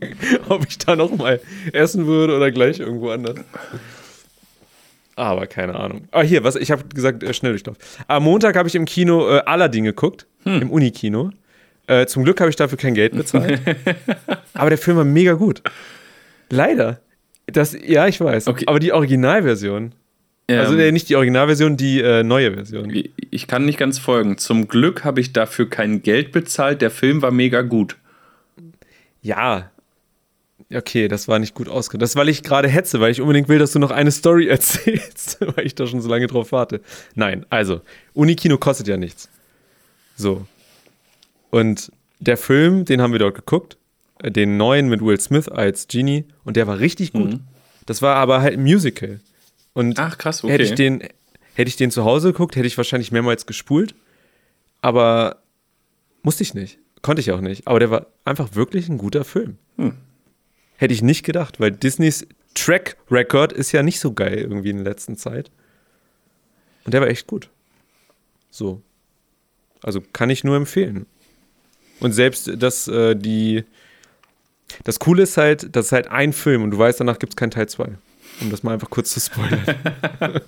ob ich da noch mal essen würde oder gleich irgendwo anders. Aber keine Ahnung. Ah, hier, was, ich habe gesagt, äh, Schnelldurchlauf. Am Montag habe ich im Kino äh, Aladdin geguckt, im Unikino. Äh, zum Glück habe ich dafür kein Geld bezahlt. aber der Film war mega gut. Leider. Das, ja, ich weiß. Okay. Aber die Originalversion. Also Ähm, äh, nicht die Originalversion, die äh, neue Version. ich kann nicht ganz folgen. Zum Glück habe ich dafür kein Geld bezahlt. Der Film war mega gut. Ja. Okay, das war nicht gut ausgedrückt. Das, weil ich gerade hetze, weil ich unbedingt will, dass du noch eine Story erzählst, weil ich da schon so lange drauf warte. Nein, also, Unikino kostet ja nichts. So. Und der Film, den haben wir dort geguckt, äh, den neuen mit Will Smith als Genie, und der war richtig gut. Das war aber halt ein Musical. Und Ach, krass, okay. hätte ich den, hätte ich den zu Hause geguckt, hätte ich wahrscheinlich mehrmals gespult. Aber musste ich nicht. Konnte ich auch nicht. Aber der war einfach wirklich ein guter Film. Hätte ich nicht gedacht, weil Disneys Track Record ist ja nicht so geil irgendwie in der letzten Zeit. Und der war echt gut. So. Also kann ich nur empfehlen. Und selbst das, äh, die. Das Coole ist halt, das ist halt ein Film und du weißt, danach gibt es keinen Teil 2. Um das mal einfach kurz zu spoilern.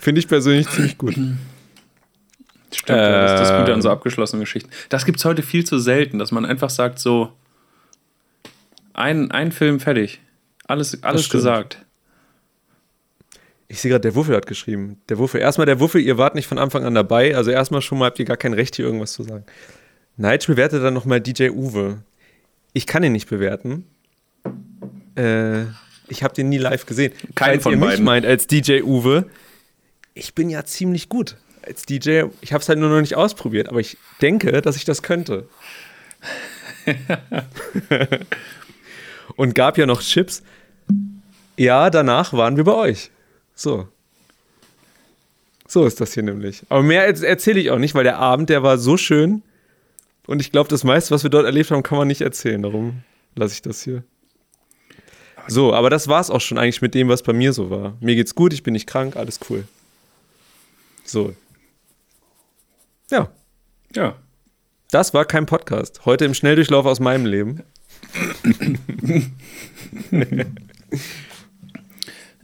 finde ich persönlich ziemlich gut. Stimmt, ja, das ist das Gute an so Ähm. abgeschlossenen Geschichten. Das gibt es heute viel zu selten, dass man einfach sagt, so, ein, ein Film fertig. Alles, alles gesagt. Ich sehe gerade, der Wuffel hat geschrieben. Der Wuffel. Erstmal der Wuffel, ihr wart nicht von Anfang an dabei. Also erstmal schon mal habt ihr gar kein Recht, hier irgendwas zu sagen. Nigel bewertet dann nochmal DJ Uwe. Ich kann ihn nicht bewerten. Äh, ich habe den nie live gesehen. Falls von ihr mich beiden. meint als DJ Uwe, ich bin ja ziemlich gut als DJ. Ich habe es halt nur noch nicht ausprobiert, aber ich denke, dass ich das könnte. Und gab ja noch Chips. Ja, danach waren wir bei euch. So. So ist das hier nämlich. Aber mehr erz- erzähle ich auch nicht, weil der Abend, der war so schön. Und ich glaube, das meiste, was wir dort erlebt haben, kann man nicht erzählen. Darum lasse ich das hier. So, aber das war es auch schon eigentlich mit dem, was bei mir so war. Mir geht's gut, ich bin nicht krank, alles cool. So. Ja, Ja. das war kein Podcast. Heute im Schnelldurchlauf aus meinem Leben.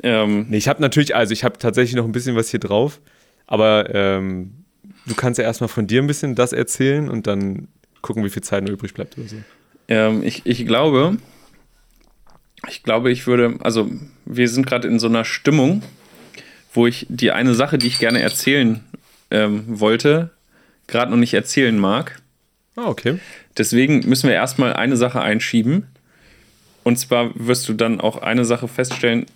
Ähm, Nee, ich habe natürlich, also ich habe tatsächlich noch ein bisschen was hier drauf, aber ähm, du kannst ja erstmal von dir ein bisschen das erzählen und dann gucken, wie viel Zeit noch übrig bleibt oder so. ähm, ich, ich glaube, ich glaube, ich würde, also wir sind gerade in so einer Stimmung, wo ich die eine Sache, die ich gerne erzählen ähm, wollte, gerade noch nicht erzählen mag. Ah, okay. Deswegen müssen wir erstmal eine Sache einschieben. Und zwar wirst du dann auch eine Sache feststellen.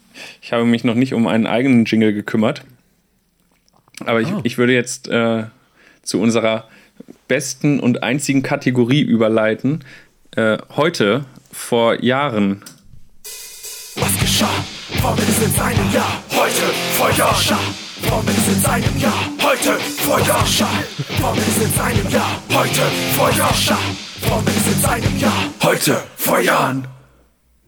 Ich habe mich noch nicht um einen eigenen Jingle gekümmert. Aber ich, Ah. ich würde jetzt äh, zu unserer besten und einzigen Kategorie überleiten. Äh, heute, vor Jahren, Formel ist in seinem Jahr, heute Feuer. Formel ist in seinem Jahr, heute Feuer. Formel ist in seinem Jahr, heute Feuer. Formel ist in seinem Jahr, heute Feuern.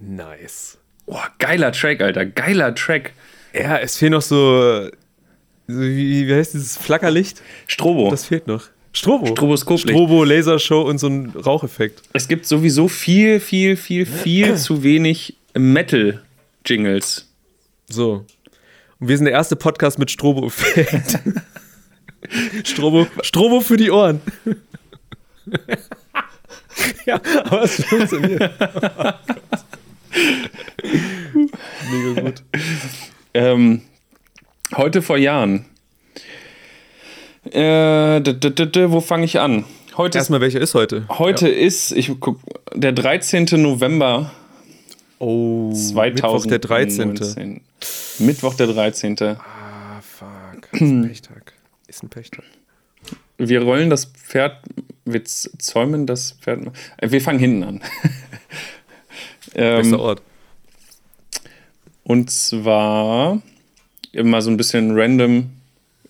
Nice. Oh, geiler Track, Alter. Geiler Track. Ja, es fehlt noch so, so wie, wie heißt dieses Flackerlicht? Strobo. Das fehlt noch. Strobo. Stroboskoplicht. Strobo, Lasershow und so ein Raucheffekt. es gibt sowieso viel, viel, viel, viel zu wenig Metal-Jingles. So. Und wir sind der erste Podcast mit Strobo-Effekt. Strobo, Strobo für die Ohren. ja, aber es funktioniert. Mega gut. Ähm, heute vor Jahren. Äh, wo fange ich an? Heute Erstmal, welcher ist heute? heute ist ich guck, der 13. November Oh, 2019. Mittwoch der 13. Mittwoch der 13. Ah, fuck. Ist ein Pechtag. Ist ein Pechtag. Wir rollen das Pferd, wir zäumen das Pferd. äh, Wir fangen hinten an. Bester ähm, Ort. und zwar immer so ein bisschen random,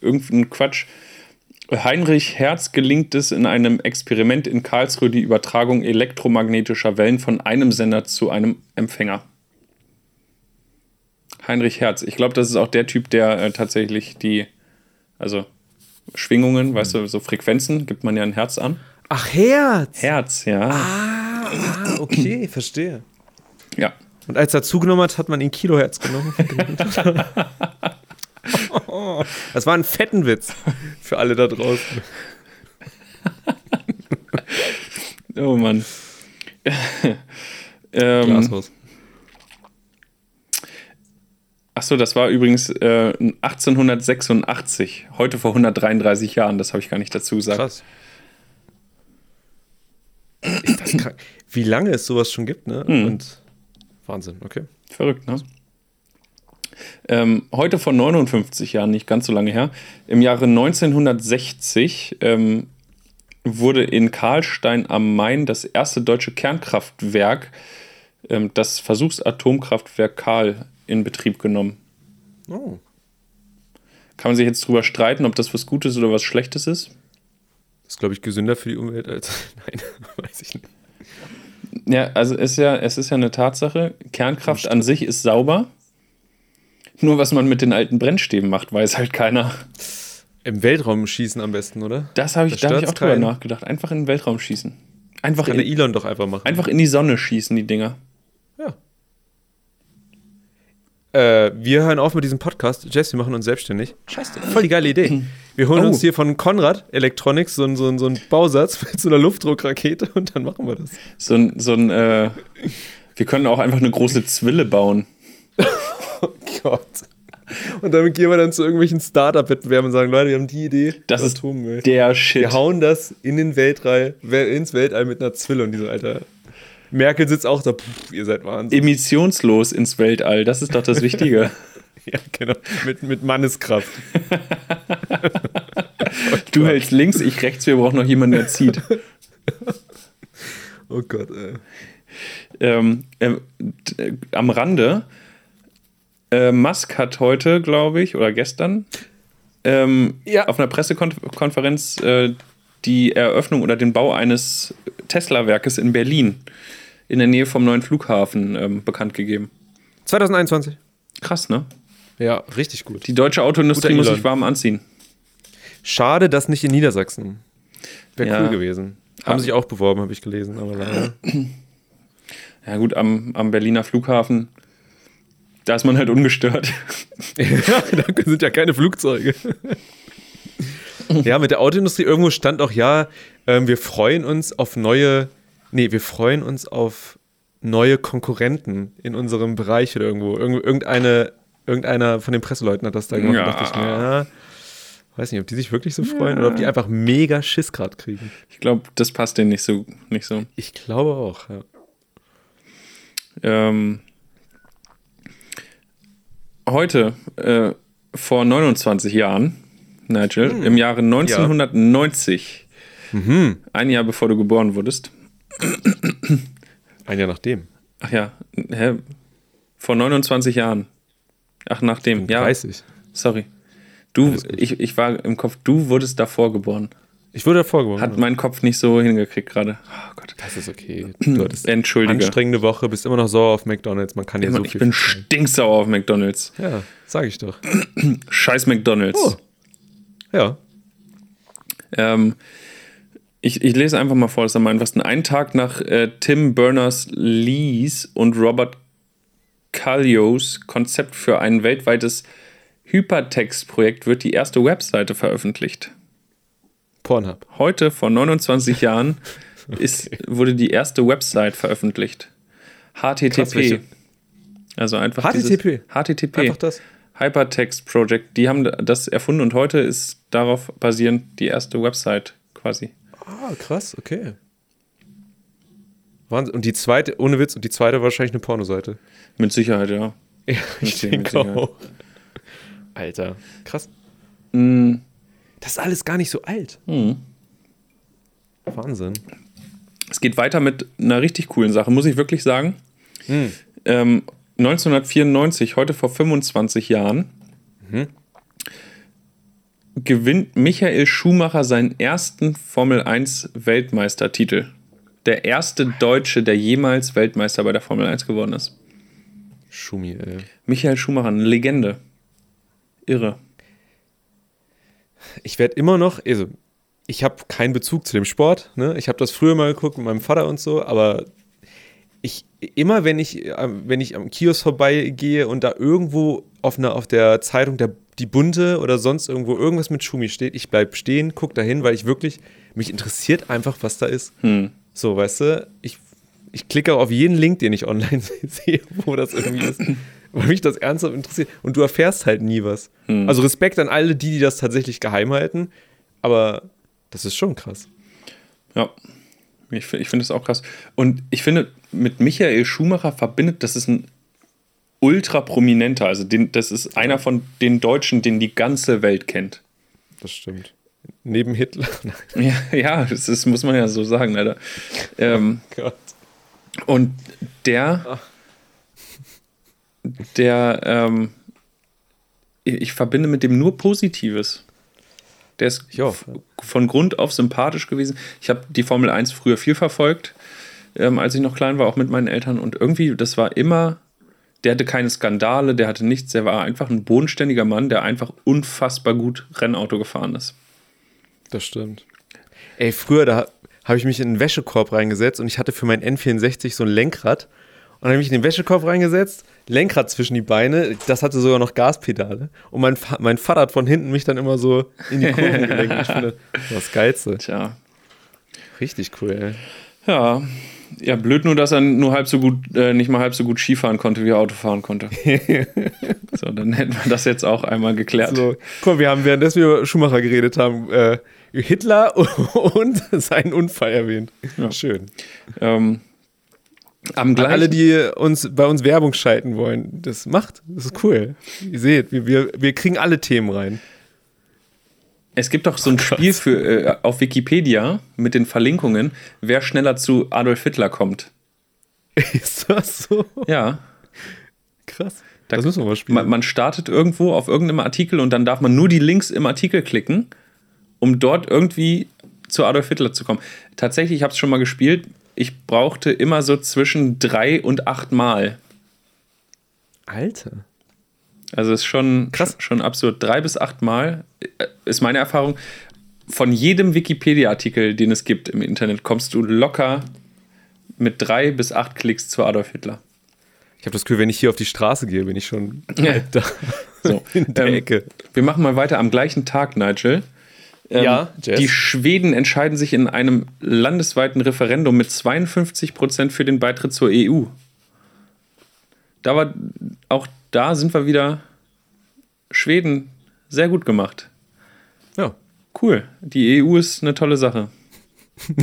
irgendein Quatsch. Heinrich Hertz gelingt es in einem Experiment in Karlsruhe die Übertragung elektromagnetischer Wellen von einem Sender zu einem Empfänger. Heinrich Hertz. Ich glaube, das ist auch der Typ, der äh, tatsächlich die, also Schwingungen, weißt du, so Frequenzen, gibt man ja ein Herz an. Ach, Herz. Herz, ja. Ah, okay, verstehe. Ja. Und als er zugenommen hat, hat man ihn Kilohertz genommen. das war ein fetten Witz für alle da draußen. Oh Mann. ähm, Glashaus. Achso, das war übrigens äh, 1886, heute vor 133 Jahren, das habe ich gar nicht dazu gesagt. Krass. Ist das krank? Wie lange es sowas schon gibt, ne? Und Wahnsinn, okay. Verrückt, ne? Ähm, heute vor 59 Jahren, nicht ganz so lange her, im Jahre 1960 ähm, wurde in Karlstein am Main das erste deutsche Kernkraftwerk, ähm, das Versuchsatomkraftwerk Karl, in Betrieb genommen. Oh. Kann man sich jetzt drüber streiten, ob das was Gutes oder was Schlechtes ist? Ist, glaube ich, gesünder für die Umwelt als. Nein, weiß ich nicht. Ja, also ist ja, es ist ja eine Tatsache, Kernkraft an sich ist sauber. Nur was man mit den alten Brennstäben macht, weiß halt keiner. Im Weltraum schießen am besten, oder? Das habe ich, Das da hab ich auch stört's drüber keinen. nachgedacht. Einfach in den Weltraum schießen. Einfach Kann der in, Elon doch einfach machen. einfach in die Sonne schießen, die Dinger. Ja. Äh, wir hören auf mit diesem Podcast. Jess, wir machen uns selbstständig. Scheiße, voll die geile Idee. Wir holen Oh. uns hier von Konrad Electronics so, einen- so, so einen Bausatz mit so einer Luftdruckrakete und dann machen wir das. So ein, so ein äh, wir können auch einfach eine große Zwille bauen. Oh Gott. Und damit gehen wir dann zu irgendwelchen Startup-Wettbewerben und sagen, Leute, wir haben die Idee. Das ist Atommüll. der Shit. Wir hauen das in den Weltall, ins Weltall mit einer Zwille und die so, Alter. Merkel sitzt auch da, pff, ihr seid Wahnsinn. Emissionslos ins Weltall, das ist doch das Wichtige. Ja, genau. Mit, mit Manneskraft. du hältst links, ich rechts, wir brauchen noch jemanden, der zieht. Oh Gott, ey. ähm, ähm, äh, am Rande, äh, Musk hat heute, glaube ich, oder gestern, ähm, Ja. auf einer Pressekonferenz äh, die Eröffnung oder den Bau eines Tesla-Werkes in Berlin in der Nähe vom neuen Flughafen ähm, bekannt gegeben. 2021. Krass, ne? Ja, richtig gut. Die deutsche Autoindustrie muss sich warm anziehen. Schade, dass nicht in Niedersachsen. Wäre Ja. cool gewesen. Haben Ah. sich auch beworben, habe ich gelesen, aber leider. Ja, gut, am, am Berliner Flughafen, da ist man halt ungestört. ja, da sind ja keine Flugzeuge. ja, mit der Autoindustrie irgendwo stand auch, ja, ähm, wir freuen uns auf neue, nee, wir freuen uns auf neue Konkurrenten in unserem Bereich oder irgendwo. Irgend, irgendeine, irgendeiner von den Presseleuten hat das da gemacht. Ja. Da ich mir, ja, weiß nicht, ob die sich wirklich so freuen oder ob die einfach mega Schiss gerade kriegen. Ich glaube, das passt denen nicht so. Nicht so. Ich glaube auch, ja. Ähm, heute, äh, vor 29 Jahren, Nigel, im Jahre 1990, ein Jahr bevor du geboren wurdest. Ein Jahr nachdem. Ach ja, hä? Vor 29 Jahren. Ach, nachdem, ja. 30. Sorry. Du, ich, ich war im Kopf, du wurdest davor geboren. Ich wurde davor gewonnen. Hat mein Kopf nicht so hingekriegt gerade. Oh Gott. das ist okay. Du hattest Entschuldige. anstrengende Woche, bist immer noch sauer auf McDonalds. Man kann dir so ich viel bin verzeihen. stinksauer auf McDonalds. Ja, sag ich doch. Scheiß McDonalds. Oh. Ja. Ähm, ich, ich lese einfach mal vor, das ist am einfachsten. Einen Tag nach äh, Tim Berners-Lees und Robert Callios Konzept für ein weltweites Hypertext-Projekt wird die erste Webseite veröffentlicht. Pornhub. Heute, vor 29 Jahren, ist, wurde die erste Website veröffentlicht. HTTP. Krass, also einfach HTTP? HTTP. Einfach das. Hypertext Project. Die haben das erfunden und heute ist darauf basierend die erste Website quasi. Ah, krass, okay. Wahnsinn. Und die zweite, ohne Witz, und die zweite wahrscheinlich eine Pornoseite. Mit Sicherheit, ja. Ja, ich denke auch. Alter, krass. Mm, Das ist alles gar nicht so alt. Mhm. Wahnsinn. Es geht weiter mit einer richtig coolen Sache, muss ich wirklich sagen. Hm. Ähm, 1994, heute vor 25 Jahren, Mhm. gewinnt Michael Schumacher seinen ersten Formel 1 Weltmeistertitel. Der erste Deutsche, der jemals Weltmeister bei der Formel 1 geworden ist. Schumi, ey. Michael Schumacher, eine Legende. Irre. Ich werde immer noch, also ich habe keinen Bezug zu dem Sport. Ne? Ich habe das früher mal geguckt mit meinem Vater und so, aber ich immer, wenn ich, wenn ich am Kiosk vorbeigehe und da irgendwo auf, einer, auf der Zeitung der, die bunte oder sonst irgendwo irgendwas mit Schumi steht, ich bleib stehen, guck dahin, weil ich wirklich, mich interessiert einfach, was da ist. Hm. So, weißt du, ich, ich klicke auf jeden Link, den ich online sehe, wo das irgendwie ist, weil mich das ernsthaft interessiert. Und du erfährst halt nie was. Also Respekt an alle, die, die das tatsächlich geheim halten, aber das ist schon krass. Ja, ich, ich finde es auch krass. Und ich finde, mit Michael Schumacher verbindet, das ist ein ultra prominenter, also den, das ist einer von den Deutschen, den die ganze Welt kennt. Das stimmt. Neben Hitler. Ja, ja das ist, muss man ja so sagen, leider. Ähm, Gott. und der, der, ähm, ich ich verbinde mit dem nur Positives. Der ist von Grund auf sympathisch gewesen. Ich habe die Formel 1 früher viel verfolgt, ähm, als ich noch klein war, auch mit meinen Eltern. Und irgendwie, das war immer, der hatte keine Skandale, der hatte nichts. Der war einfach ein bodenständiger Mann, der einfach unfassbar gut Rennauto gefahren ist. Das stimmt. Ey, früher, da habe ich mich in einen Wäschekorb reingesetzt und ich hatte für mein N64 so ein Lenkrad. Und dann habe ich mich in den Wäschekorb reingesetzt, Lenkrad zwischen die Beine, das hatte sogar noch Gaspedale. Und mein, mein Vater hat von hinten mich dann immer so in die Kurven gelenkt. Ich finde, das Geilste. Tja, Richtig cool, ey. Ja, ja, blöd nur, dass er nur halb so gut, äh, nicht mal halb so gut Skifahren konnte, wie er Auto fahren konnte. so, dann hätten wir das jetzt auch einmal geklärt. So, guck mal, wir haben, währenddessen wir über Schumacher geredet haben, äh, Hitler und seinen Unfall erwähnt. Ja. Schön. Ähm, am gleichen, alle, die uns bei uns Werbung schalten wollen, das macht. Das ist cool. Ihr seht, wir, wir, wir kriegen alle Themen rein. es gibt doch so ein Spiel für, äh, auf Wikipedia mit den Verlinkungen, wer schneller zu Adolf Hitler kommt. Ist das so? Ja, Krass. Da- das müssen wir mal spielen. man, man startet irgendwo auf irgendeinem Artikel und dann darf man nur die Links im Artikel klicken, um dort irgendwie zu Adolf Hitler zu kommen. Tatsächlich, ich habe es schon mal gespielt, ich brauchte immer so zwischen drei und acht Mal. Alter. Also ist schon, Krass. schon absurd. Drei bis acht Mal äh, ist meine Erfahrung. Von jedem Wikipedia-Artikel, den es gibt im Internet, kommst du locker mit drei bis acht Klicks zu Adolf Hitler. Ich habe das Gefühl, wenn ich hier auf die Straße gehe, bin ich schon Ja. da. So, In der ähm, Ecke. Wir machen mal weiter am gleichen Tag, Nigel. Ähm, Ja, Jess. Die Schweden entscheiden sich in einem landesweiten Referendum mit 52 Prozent für den Beitritt zur EU. Da war, auch da sind wir wieder Schweden sehr gut gemacht. Ja. Cool. Die EU ist eine tolle Sache.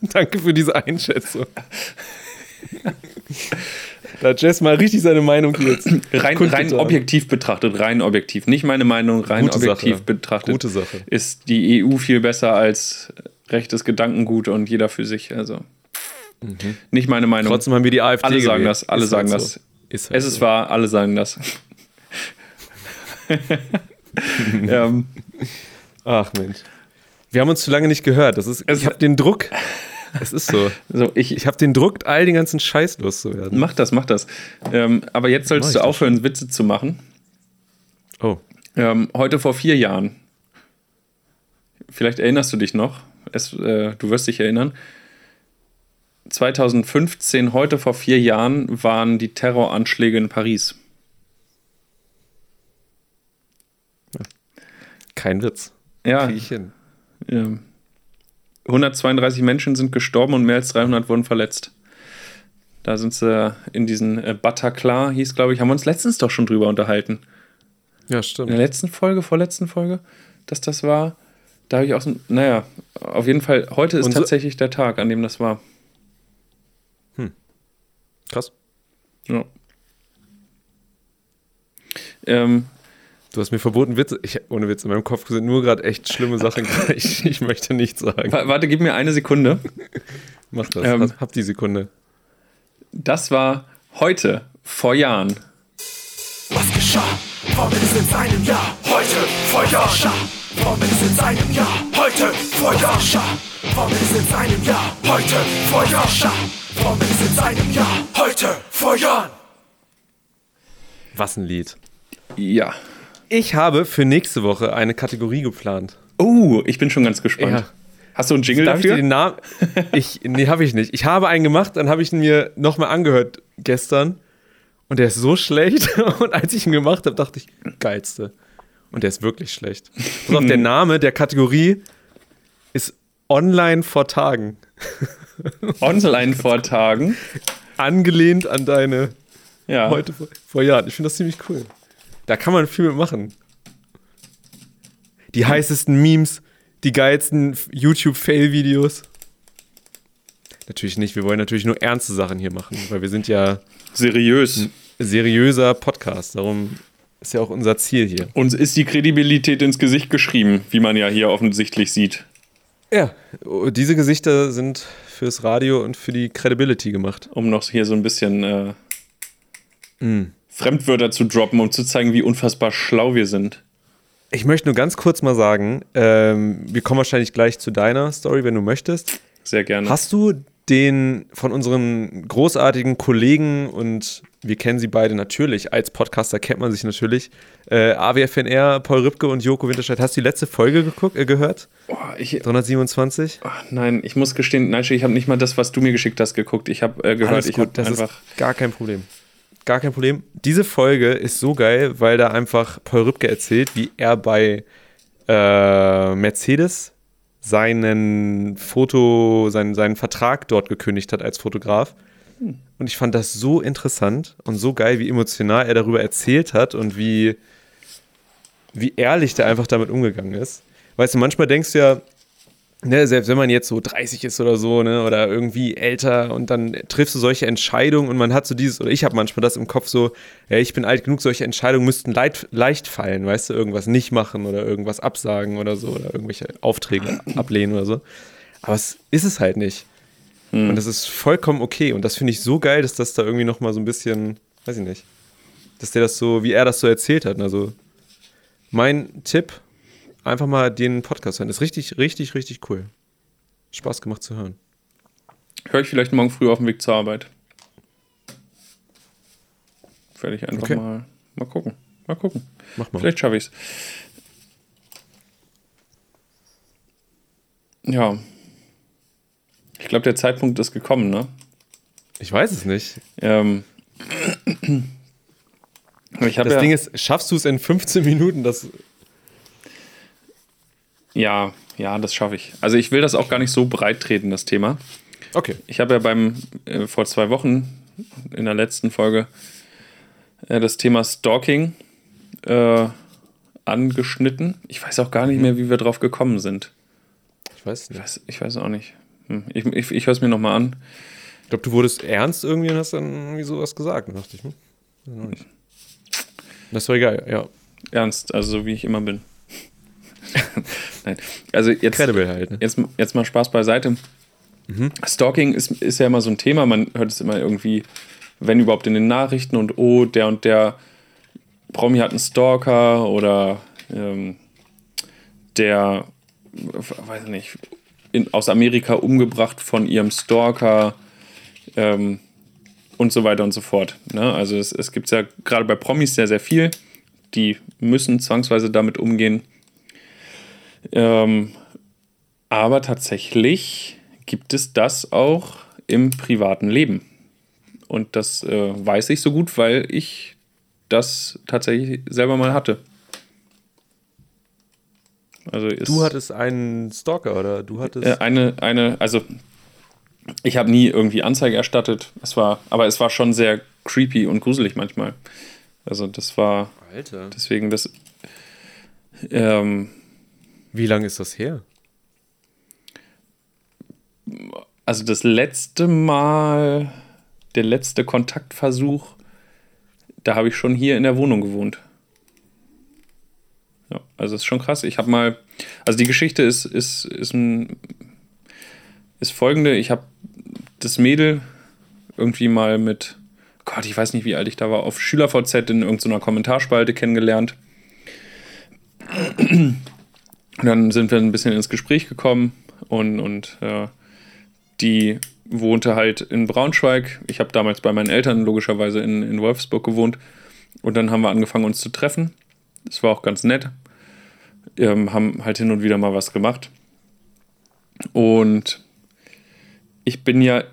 Danke für diese Einschätzung. da hat Jess mal richtig seine Meinung jetzt. Rein, rein objektiv betrachtet, rein objektiv. Nicht meine Meinung, rein Gute objektiv Sache. betrachtet. Gute Sache. Ist die EU viel besser als rechtes Gedankengut und jeder für sich. Also nicht meine Meinung. Trotzdem haben wir die AfD alle sagen gewählt. das, alle Ist sagen halt das. so. Ist halt Es ist so. wahr, alle sagen das. ähm, Ach Mensch. Wir haben uns zu lange nicht gehört. Das ist, ich habe den Druck. Es ist so. So, ich, Ich habe den Druck, all den ganzen Scheiß loszuwerden. mach das, mach das. Ähm, aber jetzt sollst du aufhören, Witze zu machen. Oh. Ähm, heute vor vier Jahren. Vielleicht erinnerst du dich noch. Es, äh, du wirst dich erinnern. 2015, heute vor vier Jahren, waren die Terroranschläge in Paris. Kein Witz. Ja, Krieg ich hin. ähm, 132 Menschen sind gestorben und mehr als 300 wurden verletzt. Da sind sie in diesen äh, Bataclan, hieß glaube ich, haben wir uns letztens doch schon drüber unterhalten. Ja, In stimmt. der letzten Folge, vorletzten Folge, dass das war. Da habe ich auch so, naja, auf jeden Fall, heute ist so- tatsächlich der Tag, an dem das war. Krass. Ja. Ähm, Du hast mir verboten, Witze. Ich, ohne Witz, in meinem Kopf sind nur gerade echt schlimme Sachen. Ich, ich möchte nichts sagen. wa- warte, gib mir eine Sekunde. Mach das. Ähm, Hab- die Sekunde. Das war heute, vor Jahren. Was geschah? Formel ist in seinem Jahr. Heute vor Jahren. Formel ist in seinem Jahr. Heute vor Jahren. Formel ist in seinem Jahr. Heute vor Jahren. Formel ist in seinem Jahr. Heute vor Jahren. Was ein Lied. Ja. Ich habe für nächste Woche eine Kategorie geplant. Oh, ich bin schon ganz gespannt. Ja. Hast du einen Jingle Darf ich dafür? den Namen? Ich, nee, habe ich nicht. Ich habe einen gemacht, dann habe ich ihn mir nochmal angehört gestern. Und der ist so schlecht. Und als ich ihn gemacht habe, dachte ich, geilste. Und der ist wirklich schlecht. Pass auf, der Name der Kategorie ist Online vor Tagen. Online-Vortagen. Angelehnt an deine Ja. heute vor, vor Jahren. Ich finde das ziemlich cool. Da kann man viel mitmachen. Die heißesten Memes, die geilsten YouTube-Fail-Videos. Natürlich nicht, wir wollen natürlich nur ernste Sachen hier machen, weil wir sind ja Seriös. seriöser Podcast. Darum ist ja auch unser Ziel hier. Uns ist die Kredibilität ins Gesicht geschrieben, wie man ja hier offensichtlich sieht. Ja, diese Gesichter sind fürs Radio und für die Credibility gemacht. Um noch hier so ein bisschen äh, Mm. Fremdwörter zu droppen, um zu zeigen, wie unfassbar schlau wir sind. Ich möchte nur ganz kurz mal sagen, ähm, wir kommen wahrscheinlich gleich zu deiner Story, wenn du möchtest. Sehr gerne. Hast du den von unseren großartigen Kollegen und wir kennen sie beide natürlich, als Podcaster kennt man sich natürlich, äh, AWFNR, Paul Ripke und Joko Winterscheid. Hast du die letzte Folge geguckt, äh, gehört? Boah, ich, 327? ach, nein, ich muss gestehen, nein, ich habe nicht mal das, was du mir geschickt hast, geguckt. Ich habe äh, gehört, Alles ich gut, habe das einfach. gar kein Problem. Gar kein Problem. Diese Folge ist so geil, weil da einfach Paul Rübke erzählt, wie er bei äh, Mercedes seinen Foto, seinen, seinen Vertrag dort gekündigt hat als Fotograf. Und ich fand das so interessant und so geil, wie emotional er darüber erzählt hat und wie, wie ehrlich der einfach damit umgegangen ist. Weißt du, manchmal denkst du ja, ne, selbst wenn man jetzt so 30 ist oder so, ne, oder irgendwie älter und dann triffst du solche Entscheidungen und man hat so dieses, oder ich habe manchmal das im Kopf so, ja, ich bin alt genug, solche Entscheidungen müssten leid, leicht fallen, weißt du, irgendwas nicht machen oder irgendwas absagen oder so, oder irgendwelche Aufträge ablehnen oder so. Aber es ist es halt nicht. Und das ist vollkommen okay. Und das finde ich so geil, dass das da irgendwie nochmal so ein bisschen, weiß ich nicht, dass der das so, wie er das so erzählt hat. Also mein Tipp, einfach mal den Podcast hören. Ist richtig, richtig, richtig cool. Spaß gemacht zu hören. Höre ich vielleicht morgen früh auf dem Weg zur Arbeit. Werde ich einfach Okay. mal, mal gucken. Mal gucken. Mach mal. Vielleicht schaffe ich es. Ja. Ich glaube, der Zeitpunkt ist gekommen, ne? Ich weiß es nicht. Ähm. Das ja, Ding ist, schaffst du es in 15 Minuten? Das, ja, ja, das schaffe ich. Also ich will das auch gar nicht so breit treten, das Thema. okay. Ich habe ja beim äh, vor zwei Wochen in der letzten Folge äh, das Thema Stalking äh, angeschnitten. Ich weiß auch gar nicht mehr, wie wir drauf gekommen sind. Ich weiß Ich nicht. weiß, ich weiß auch nicht. Hm. Ich, ich, ich höre es mir nochmal an. Ich glaube, du wurdest ernst irgendwie und hast dann irgendwie sowas gesagt. Da dachte ich, hm, nicht. Das war egal, ja. Ernst, also so wie ich immer bin. Nein. Also jetzt, Credible halt. Ne? jetzt, jetzt mal Spaß beiseite. Stalking ist, ist ja immer so ein Thema, man hört es immer irgendwie, wenn überhaupt in den Nachrichten und oh, der und der Promi hat einen Stalker oder ähm, der, weiß nicht, in, aus Amerika umgebracht von ihrem Stalker ähm, und so weiter und so fort. Ne? Also es, es gibt ja gerade bei Promis sehr, sehr viel. Die müssen zwangsweise damit umgehen. Ähm, aber tatsächlich gibt es das auch im privaten Leben. Und das äh, weiß ich so gut, weil ich das tatsächlich selber mal hatte. Also du hattest einen Stalker oder du hattest. Äh, eine, eine, also ich habe nie irgendwie Anzeige erstattet. Es war, aber es war schon sehr creepy und gruselig manchmal. Also das war. Alter. Deswegen das. Ähm, Wie lange ist das her? Also das letzte Mal, der letzte Kontaktversuch, da habe ich schon hier in der Wohnung gewohnt. Ja, also ist schon krass. Ich habe mal, also die Geschichte ist, ist, ist, ein, ist folgende. Ich habe das Mädel irgendwie mal mit, Gott, ich weiß nicht, wie alt ich da war, auf SchülerVZ in irgendeiner Kommentarspalte kennengelernt. Und dann sind wir ein bisschen ins Gespräch gekommen und, und äh, die wohnte halt in Braunschweig. Ich habe damals bei meinen Eltern logischerweise in, in Wolfsburg gewohnt. Und dann haben wir angefangen, uns zu treffen. Das war auch ganz nett. Ähm, haben halt hin und wieder mal was gemacht. Und ich bin ja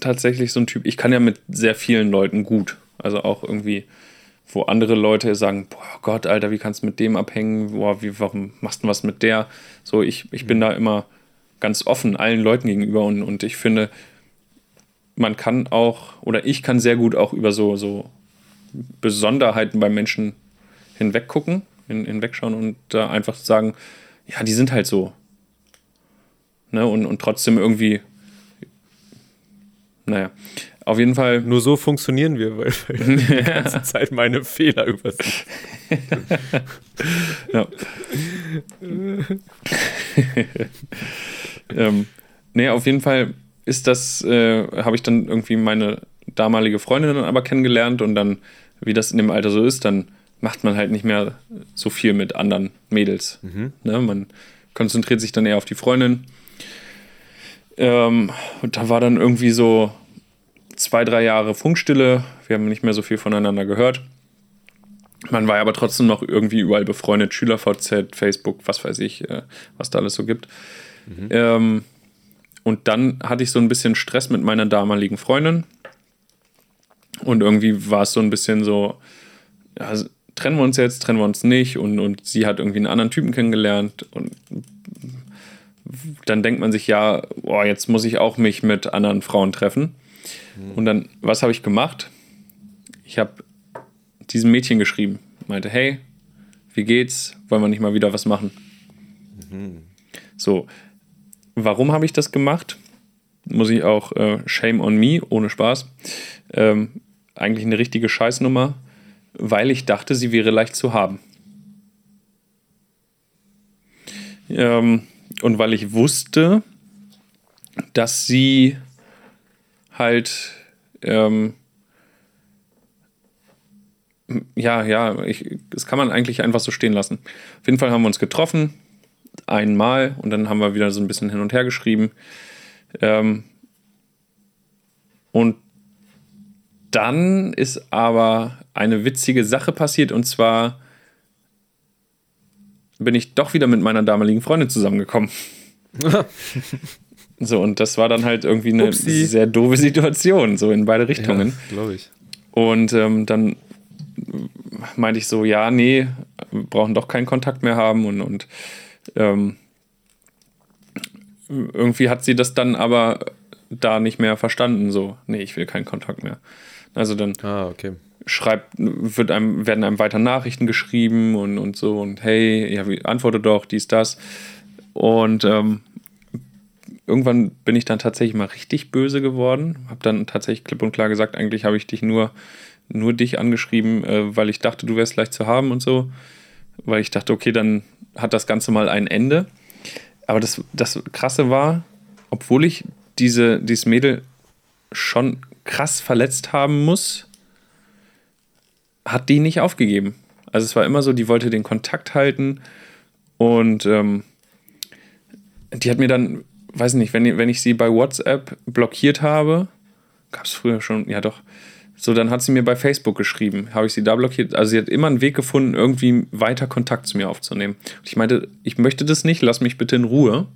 tatsächlich so ein Typ, ich kann ja mit sehr vielen Leuten gut. Also auch irgendwie, wo andere Leute sagen, boah Gott, Alter, wie kannst du mit dem abhängen? Boah, wie, warum machst du was mit der? So, ich, ich bin da immer ganz offen allen Leuten gegenüber und, und ich finde, man kann auch, oder ich kann sehr gut auch über so, so Besonderheiten bei Menschen hinweggucken, hin, hinwegschauen und da einfach sagen, ja, die sind halt so. Ne? Und, und trotzdem irgendwie, naja, auf jeden Fall. Nur so funktionieren wir, weil, ich die ganze Zeit meine Fehler übersehe. ja. ähm, nee, auf jeden Fall ist das, äh, habe ich dann irgendwie meine damalige Freundin dann aber kennengelernt und dann, wie das in dem Alter so ist, dann macht man halt nicht mehr so viel mit anderen Mädels. Mhm. Ne? Man konzentriert sich dann eher auf die Freundin. Ähm, und da war dann irgendwie so zwei, drei Jahre Funkstille. Wir haben nicht mehr so viel voneinander gehört. Man war aber trotzdem noch irgendwie überall befreundet. SchülerVZ, Facebook, was weiß ich, äh, was da alles so gibt. Mhm. Ähm, und dann hatte ich so ein bisschen Stress mit meiner damaligen Freundin. Und irgendwie war es so ein bisschen so, ja, trennen wir uns jetzt, trennen wir uns nicht. Und, und sie hat irgendwie einen anderen Typen kennengelernt. Und dann denkt man sich, ja, boah, jetzt muss ich auch mich mit anderen Frauen treffen. Mhm. Und dann, was habe ich gemacht? Ich habe diesem Mädchen geschrieben. Meinte, hey, wie geht's? Wollen wir nicht mal wieder was machen? Mhm. So, warum habe ich das gemacht? Muss ich auch äh, Shame on me, ohne Spaß. Ähm, eigentlich eine richtige Scheißnummer, weil ich dachte, sie wäre leicht zu haben. Ähm, und weil ich wusste, dass sie halt ähm, ja, ja, ich, das kann man eigentlich einfach so stehen lassen. Auf jeden Fall haben wir uns getroffen, einmal, und dann haben wir wieder so ein bisschen hin und her geschrieben. Ähm, und dann ist aber eine witzige Sache passiert, und zwar bin ich doch wieder mit meiner damaligen Freundin zusammengekommen. so, und das war dann halt irgendwie eine Upsi. sehr doofe Situation, so in beide Richtungen. Ja, glaube ich. Und ähm, dann meinte ich so, ja, nee, wir brauchen doch keinen Kontakt mehr haben und, und ähm, irgendwie hat sie das dann aber da nicht mehr verstanden, so, nee, ich will keinen Kontakt mehr. Also dann ah, okay. schreibt, wird einem, werden einem weiter Nachrichten geschrieben und, und so und hey, ja, antworte doch, dies, das. Und ähm, irgendwann bin ich dann tatsächlich mal richtig böse geworden. Hab dann tatsächlich klipp und klar gesagt, eigentlich habe ich dich nur nur dich angeschrieben, äh, weil ich dachte, du wärst leicht zu haben und so. Weil ich dachte, okay, dann hat das Ganze mal ein Ende. Aber das, das Krasse war, obwohl ich diese, dieses Mädel schon krass verletzt haben muss, hat die nicht aufgegeben. Also es war immer so, die wollte den Kontakt halten Und ähm, die hat mir dann, weiß nicht, wenn, wenn ich sie bei WhatsApp blockiert habe, gab es früher schon, ja doch, so, dann hat sie mir bei Facebook geschrieben, habe ich sie da blockiert. Also sie hat immer einen Weg gefunden, irgendwie weiter Kontakt zu mir aufzunehmen. Und ich meinte, ich möchte das nicht, lass mich bitte in Ruhe.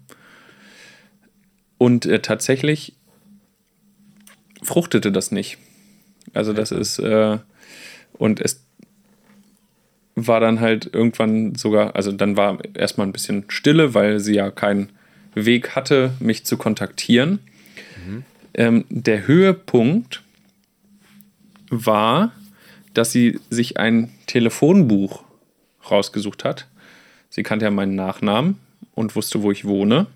Und äh, tatsächlich fruchtete das nicht. Also das ist, äh, und es war dann halt irgendwann sogar, also dann war erstmal ein bisschen Stille, weil sie ja keinen Weg hatte, mich zu kontaktieren. Mhm. Ähm, der Höhepunkt war, dass sie sich ein Telefonbuch rausgesucht hat. Sie kannte ja meinen Nachnamen und wusste, wo ich wohne.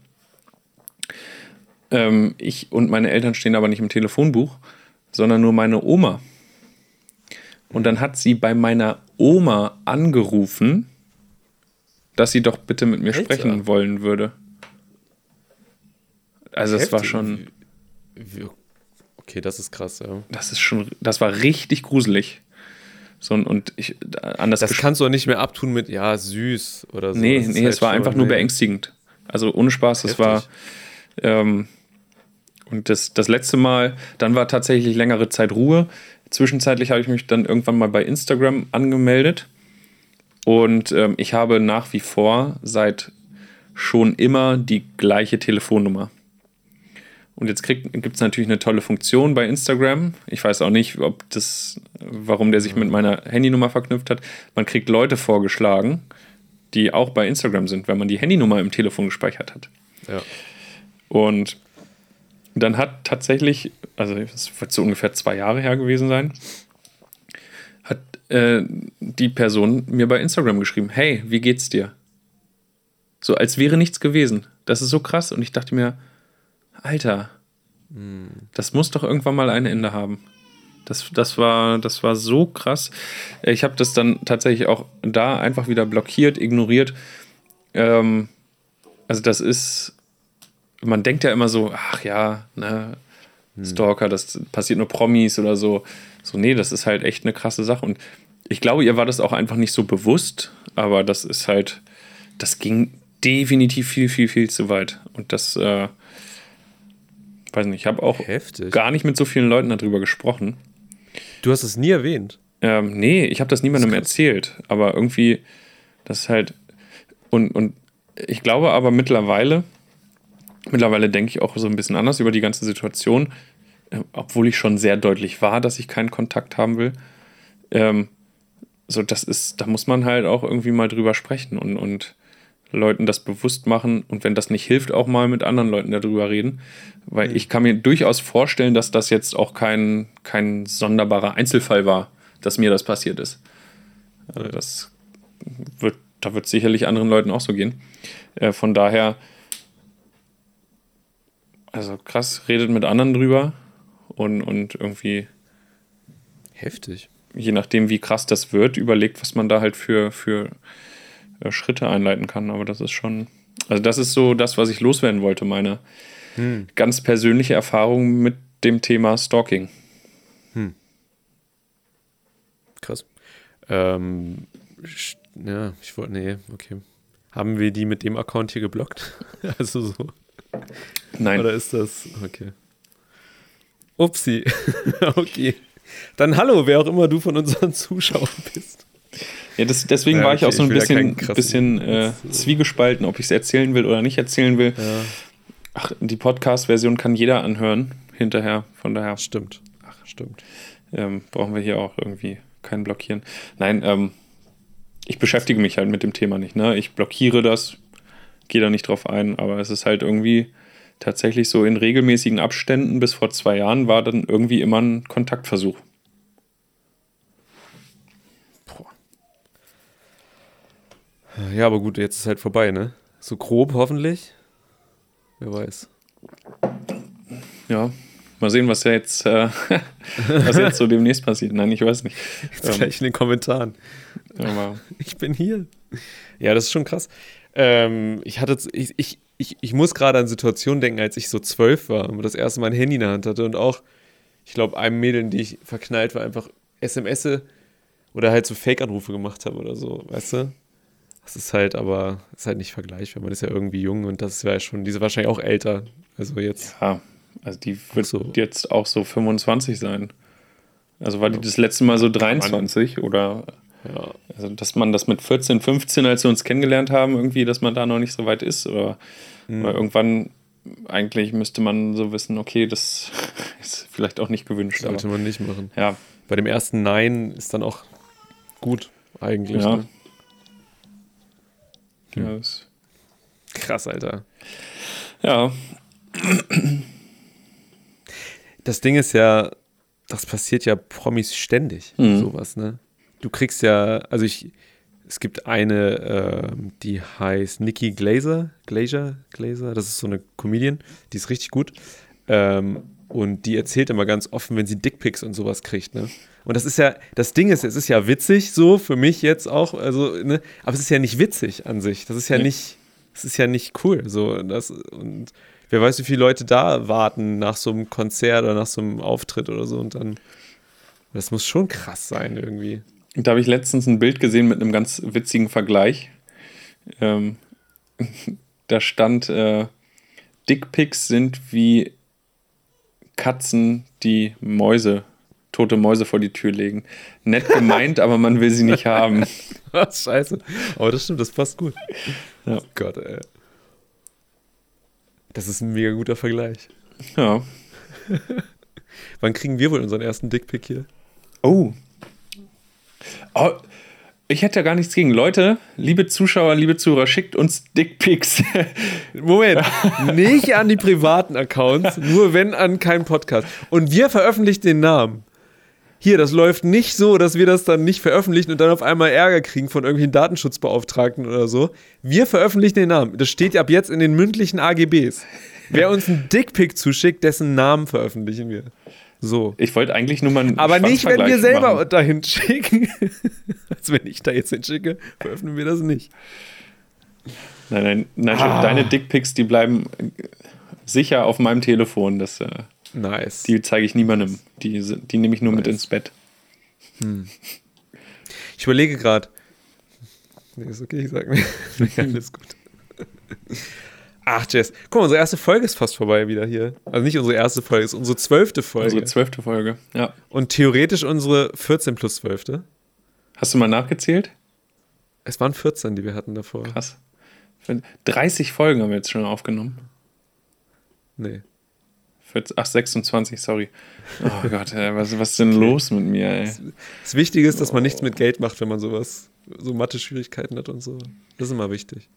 Ähm, ich und meine Eltern stehen aber nicht im Telefonbuch, sondern nur meine Oma. Und dann hat sie bei meiner Oma angerufen, dass sie doch bitte mit mir Alter. sprechen wollen würde. Also es war schon. Okay, das ist krass, ja. Das ist schon, das war richtig gruselig. So, und ich, anders das kannst du auch nicht mehr abtun mit, ja, süß oder so. Nee, nee, halt es war einfach nur beängstigend. Also ohne Spaß, das war. Ähm, und das, das letzte Mal, dann war tatsächlich längere Zeit Ruhe. Zwischenzeitlich habe ich mich dann irgendwann mal bei Instagram angemeldet. Und ähm, ich habe nach wie vor seit schon immer die gleiche Telefonnummer. Und jetzt gibt es natürlich eine tolle Funktion bei Instagram. Ich weiß auch nicht, ob das, warum der sich mit meiner Handynummer verknüpft hat. Man kriegt Leute vorgeschlagen, die auch bei Instagram sind, wenn man die Handynummer im Telefon gespeichert hat. Ja. Und dann hat tatsächlich, also es wird so ungefähr zwei Jahre her gewesen sein, hat äh, die Person mir bei Instagram geschrieben: Hey, wie geht's dir? So als wäre nichts gewesen. Das ist so krass. Und ich dachte mir, Alter, das muss doch irgendwann mal ein Ende haben. Das, das, war, das war so krass. Ich habe das dann tatsächlich auch da einfach wieder blockiert, ignoriert. Ähm, also das ist, man denkt ja immer so, ach ja, ne, Stalker, das passiert nur Promis oder so. So, nee, das ist halt echt eine krasse Sache. Und ich glaube, ihr war das auch einfach nicht so bewusst, aber das ist halt, das ging definitiv viel, viel, viel zu weit. Und das, äh, weiß nicht, ich habe auch Heftig. gar nicht mit so vielen Leuten darüber gesprochen. Du hast es nie erwähnt? Ähm, nee, ich habe das niemandem das erzählt. Aber irgendwie, das ist halt. Und, und ich glaube aber mittlerweile, mittlerweile denke ich auch so ein bisschen anders über die ganze Situation, äh, obwohl ich schon sehr deutlich war, dass ich keinen Kontakt haben will. Ähm, so, das ist, da muss man halt auch irgendwie mal drüber sprechen und, und Leuten das bewusst machen und wenn das nicht hilft, auch mal mit anderen Leuten darüber reden. Weil mhm. ich kann mir durchaus vorstellen, dass das jetzt auch kein, kein sonderbarer Einzelfall war, dass mir das passiert ist. Also das wird, da wird sicherlich anderen Leuten auch so gehen. Äh, von daher, also krass, redet mit anderen drüber und, und irgendwie. Heftig. Je nachdem, wie krass das wird, überlegt, was man da halt für, für Schritte einleiten kann. Aber das ist schon, also das ist so das, was ich loswerden wollte, meine hm. ganz persönliche Erfahrung mit dem Thema Stalking. Hm. Krass. Ähm, ja, ich wollte, nee, okay. Haben wir die mit dem Account hier geblockt? also so. Nein. Oder ist das, okay. Upsi. okay. Dann hallo, wer auch immer du von unseren Zuschauern bist. Ja, das, deswegen ja, okay, war ich auch so ein bisschen, bisschen äh, zwiegespalten, ob ich es erzählen will oder nicht erzählen will. Ja. Ach, die Podcast-Version kann jeder anhören hinterher, von daher. Stimmt. Ach, stimmt. Ähm, brauchen wir hier auch irgendwie keinen blockieren. Nein, ähm, ich beschäftige mich halt mit dem Thema nicht. Ne? Ich blockiere das, gehe da nicht drauf ein, aber es ist halt irgendwie tatsächlich so in regelmäßigen Abständen bis vor zwei Jahren war dann irgendwie immer ein Kontaktversuch. Ja, aber gut, jetzt ist halt vorbei, ne? So grob hoffentlich. Wer weiß. Ja, mal sehen, was jetzt, äh, was jetzt so demnächst passiert. Nein, ich weiß nicht. Jetzt ähm, gleich in den Kommentaren. Aber ich bin hier. Ja, das ist schon krass. Ähm, ich hatte, ich, ich, ich, ich muss gerade an Situationen denken, als ich so zwölf war und das erste Mal ein Handy in der Hand hatte und auch, ich glaube, einem Mädel, in die ich verknallt war, einfach SMS oder halt so Fake-Anrufe gemacht habe oder so, weißt du? Das ist halt aber, ist halt nicht vergleichbar. Man ist ja irgendwie jung und das wäre ja schon, diese wahrscheinlich auch älter. Also jetzt. Ja, also die wird so. jetzt auch so 25 sein. Also war die das letzte Mal so 23 oder Ja. also dass man das mit 14, 15, als wir uns kennengelernt haben, irgendwie, dass man da noch nicht so weit ist oder, Hm. oder irgendwann eigentlich müsste man so wissen, okay, das ist vielleicht auch nicht gewünscht. Sollte Aber, man nicht machen. ja, Bei dem ersten Nein ist dann auch gut, eigentlich. Ja. Ne? Ja, das, Krass, Alter. ja, Das Ding ist ja, das passiert ja Promis ständig, Mhm. sowas, ne? Du kriegst ja, also ich, es gibt eine, ähm, die heißt Nikki Glazer, Glazer, Glazer, das ist so eine Comedian, die ist richtig gut. Ähm, und die erzählt immer ganz offen, wenn sie Dickpics und sowas kriegt, ne? Und das ist ja, das Ding ist, es ist ja witzig, so für mich jetzt auch, also, ne? Aber es ist ja nicht witzig an sich. Das ist ja Nee. nicht, es ist ja nicht cool. So, das, und wer weiß, wie viele Leute da warten nach so einem Konzert oder nach so einem Auftritt oder so und dann. Das muss schon krass sein, irgendwie. Da habe ich letztens ein Bild gesehen mit einem ganz witzigen Vergleich. Ähm, da stand, äh, Dickpics sind wie Katzen, die Mäuse, tote Mäuse vor die Tür legen. Nett gemeint, aber man will sie nicht haben. Was, scheiße. Aber das stimmt, das passt gut. Ja. Oh Gott, ey. Das ist ein mega guter Vergleich. Ja. Wann kriegen wir wohl unseren ersten Dickpick hier? Oh. oh. Ich hätte ja gar nichts gegen. Leute, liebe Zuschauer, liebe Zuhörer, schickt uns Dickpics. Moment, nicht an die privaten Accounts, nur wenn an keinen Podcast. Und wir veröffentlichen den Namen. Hier, das läuft nicht so, dass wir das dann nicht veröffentlichen und dann auf einmal Ärger kriegen von irgendwelchen Datenschutzbeauftragten oder so. Wir veröffentlichen den Namen. Das steht ab jetzt in den mündlichen AGBs. Wer uns einen Dickpick zuschickt, dessen Namen veröffentlichen wir. So. Ich wollte eigentlich nur mal einen Aber nicht, wenn wir selber machen. dahin schicken. also wenn ich da jetzt hinschicke, veröffentlichen wir das nicht. Nein, nein, nein, Ah. deine Dickpics, die bleiben sicher auf meinem Telefon. Das, äh, Nice. die zeige ich niemandem. Die, die nehme ich nur mit Nice. ins Bett. Ich überlege gerade. Nee, ist okay, ich sag mir. Nee, alles gut. Ach, Jess. Guck mal, unsere erste Folge ist fast vorbei wieder hier. Also nicht unsere erste Folge, es ist unsere zwölfte Folge. Unsere zwölfte Folge. Ja. Und theoretisch unsere 14 plus 12. Hast du mal nachgezählt? Es waren 14, die wir hatten davor. Krass. 30 Folgen haben wir jetzt schon aufgenommen. Nee. 40, ach, 26, sorry. Oh Gott, ey, was, was ist denn los mit mir, ey? Das Wichtige ist, dass man nichts mit Geld macht, wenn man sowas, so Mathe-Schwierigkeiten hat und so. Das ist immer wichtig.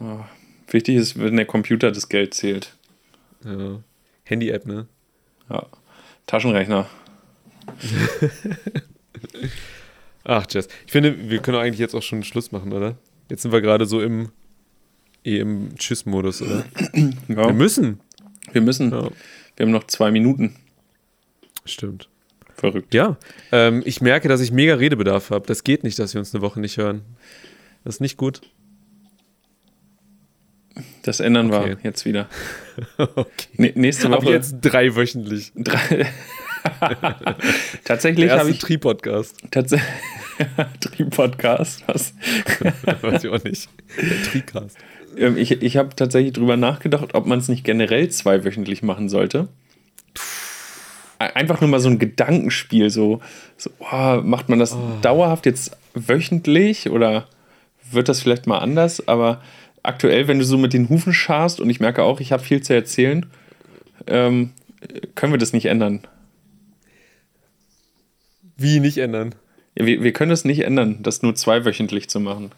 Oh. Wichtig ist, wenn der Computer das Geld zählt. Ja. Handy-App, ne? Ja. Taschenrechner. Ach, Jess. Ich finde, wir können eigentlich jetzt auch schon Schluss machen, oder? Jetzt sind wir gerade so im, eh im Tschüss-Modus, oder? Ja, Wir müssen. Wir müssen. Ja. Wir haben noch zwei Minuten. Stimmt. Verrückt. Ja, ähm, ich merke, dass ich mega Redebedarf habe. Das geht nicht, dass wir uns eine Woche nicht hören. Das ist nicht gut. Das ändern Okay. wir jetzt wieder. okay. Nee, nächste Ab Woche. jetzt drei wöchentlich. Drei. Tatsächlich habe ich Tri-Podcast. tatsächlich Tri-Podcast. Was? Weiß ich auch nicht. Tricast. Ähm, ich ich habe tatsächlich drüber nachgedacht, ob man es nicht generell zweiwöchentlich machen sollte. Ein- Einfach nur mal so ein Gedankenspiel, so, so oh, macht man das dauerhaft jetzt wöchentlich oder wird das vielleicht mal anders? Aber aktuell, wenn du so mit den Hufen scharst und ich merke auch, ich habe viel zu erzählen, ähm, können wir das nicht ändern. Wie nicht ändern? Ja, wir, wir können es nicht ändern, das nur zweiwöchentlich zu machen.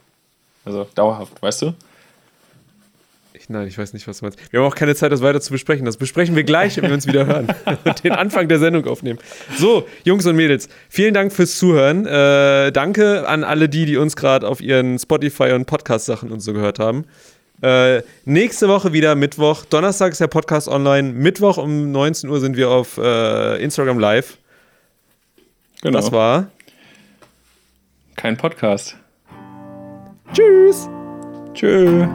Also dauerhaft, weißt du? Ich, nein, ich weiß nicht, was du meinst. Wir haben auch keine Zeit, das weiter zu besprechen. Das besprechen wir gleich, wenn wir uns wieder hören und den Anfang der Sendung aufnehmen. So, Jungs und Mädels, vielen Dank fürs Zuhören. Äh, danke an alle die, die uns gerade auf ihren Spotify und Podcast-Sachen und so gehört haben. Äh, nächste Woche wieder Mittwoch. Donnerstag ist der Podcast online. Mittwoch um 19 Uhr sind wir auf äh, Instagram live. Genau. Das war. kein Podcast. Tschüss. Tschö.